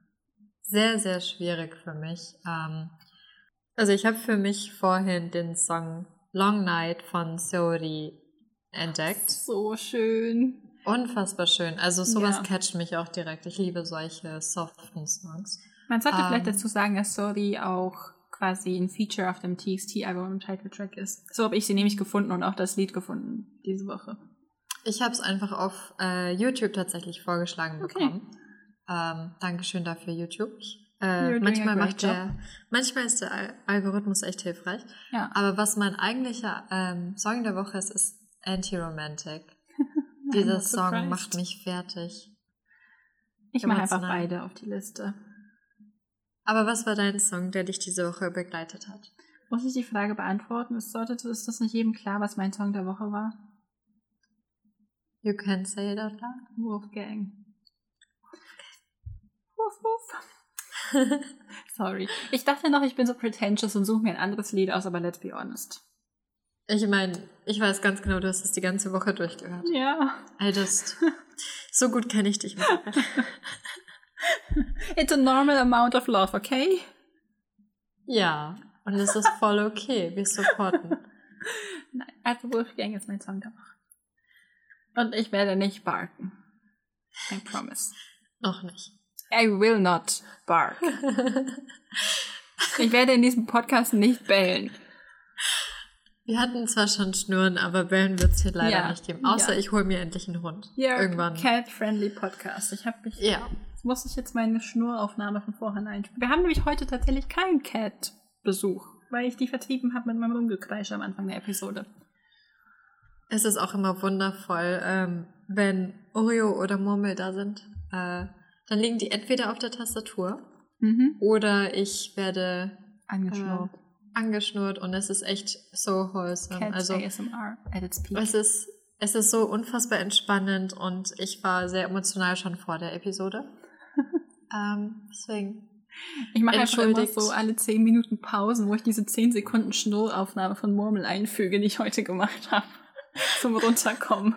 Sehr, sehr schwierig für mich. Ähm, also ich habe für mich vorhin den Song Long Night von Seori entdeckt. So schön. Unfassbar schön. Also sowas Ja. catcht mich auch direkt. Ich liebe solche soften Songs. Man sollte Ähm. vielleicht dazu sagen, dass Sorry auch quasi ein Feature auf dem TXT-Album im Title-Track ist. So habe ich sie nämlich gefunden und auch das Lied gefunden diese Woche. Ich habe es einfach auf äh, YouTube tatsächlich vorgeschlagen Okay. bekommen. Ähm, Dankeschön dafür, YouTube. Äh, manchmal macht der, manchmal ist der Al Algorithmus echt hilfreich. Ja. Aber was mein eigentlicher ähm, Song der Woche ist, ist Anti-Romantic. Dieser Song macht mich fertig. Ich mache einfach beide auf die Liste. Aber was war dein Song, der dich diese Woche begleitet hat? Muss ich die Frage beantworten? Ist, sollte, ist das nicht jedem klar, was mein Song der Woche war? You can say it out loud. Wolfgang. Wuff, wuff. Sorry. Ich dachte noch, ich bin so pretentious und suche mir ein anderes Lied aus, aber let's be honest. Ich meine, ich weiß ganz genau, du hast es die ganze Woche durchgehört. Ja. Just. so gut kenne ich dich. It's a normal amount of love, okay? Ja, und es ist voll okay. Wir supporten. Nein, also Wolfgang ist mein Song der Woche. Und ich werde nicht barken. I promise. Noch nicht. I will not bark. Ich werde in diesem Podcast nicht bellen. Wir hatten zwar schon Schnurren, aber Bellen wird es hier leider Ja, nicht geben. Außer ja. ich hole mir endlich einen Hund. Ja, Irgendwann. Cat-friendly Podcast. Ich habe mich. Ja. Jetzt muss ich jetzt meine Schnuraufnahme von vorhin einspielen. Wir haben nämlich heute tatsächlich keinen Cat-Besuch, weil ich die vertrieben habe mit meinem Rumgekreisch am Anfang der Episode. Es ist auch immer wundervoll, ähm, wenn Oreo oder Murmel da sind. Äh, dann liegen die entweder auf der Tastatur Mhm. oder ich werde Angeschnurrt. äh, angeschnurrt und es ist echt so wholesome. Cat also ASMR at its peak. es ist, es ist so unfassbar entspannend und ich war sehr emotional schon vor der Episode. ähm, deswegen. Ich mache einfach immer so alle 10 Minuten Pausen, wo ich diese 10 Sekunden Schnurraufnahme von Murmel einfüge, die ich heute gemacht habe. Zum Runterkommen.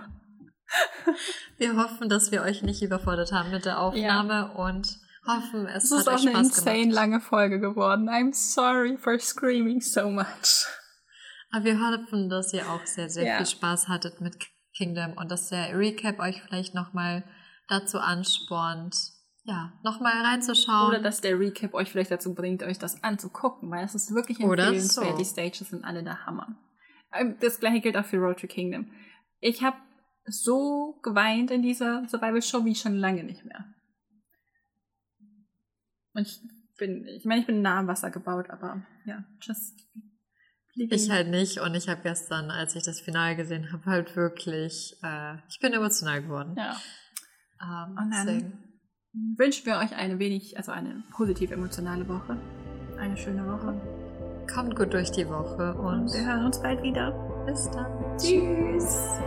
Wir hoffen, dass wir euch nicht überfordert haben mit der Aufnahme und hoffen, es Es hat ist auch euch eine Spaß insane gemacht. lange Folge geworden. I'm sorry for screaming so much. Aber wir hoffen, dass ihr auch sehr, sehr Ja. viel Spaß hattet mit Kingdom und dass der Recap euch vielleicht nochmal dazu anspornt, ja, nochmal reinzuschauen. Oder dass der Recap euch vielleicht dazu bringt, euch das anzugucken, weil es ist wirklich empfehlenswert. so. Die Stages sind alle der Hammer. Ähm, Das gleiche gilt auch für Road to Kingdom. Ich habe so geweint in dieser Survival-Show wie schon lange nicht mehr. Und ich bin, ich meine, ich bin nah am Wasser gebaut, aber ja, just. ich halt nicht und ich habe gestern, als ich das Finale gesehen habe, halt wirklich, äh, ich bin emotional geworden. Ja. Ähm, Und dann- deswegen. Wünschen wir euch eine wenig, also eine positiv emotionale Woche. Eine schöne Woche. Kommt gut durch die Woche und Und wir hören uns bald wieder. bis dann. Tschüss.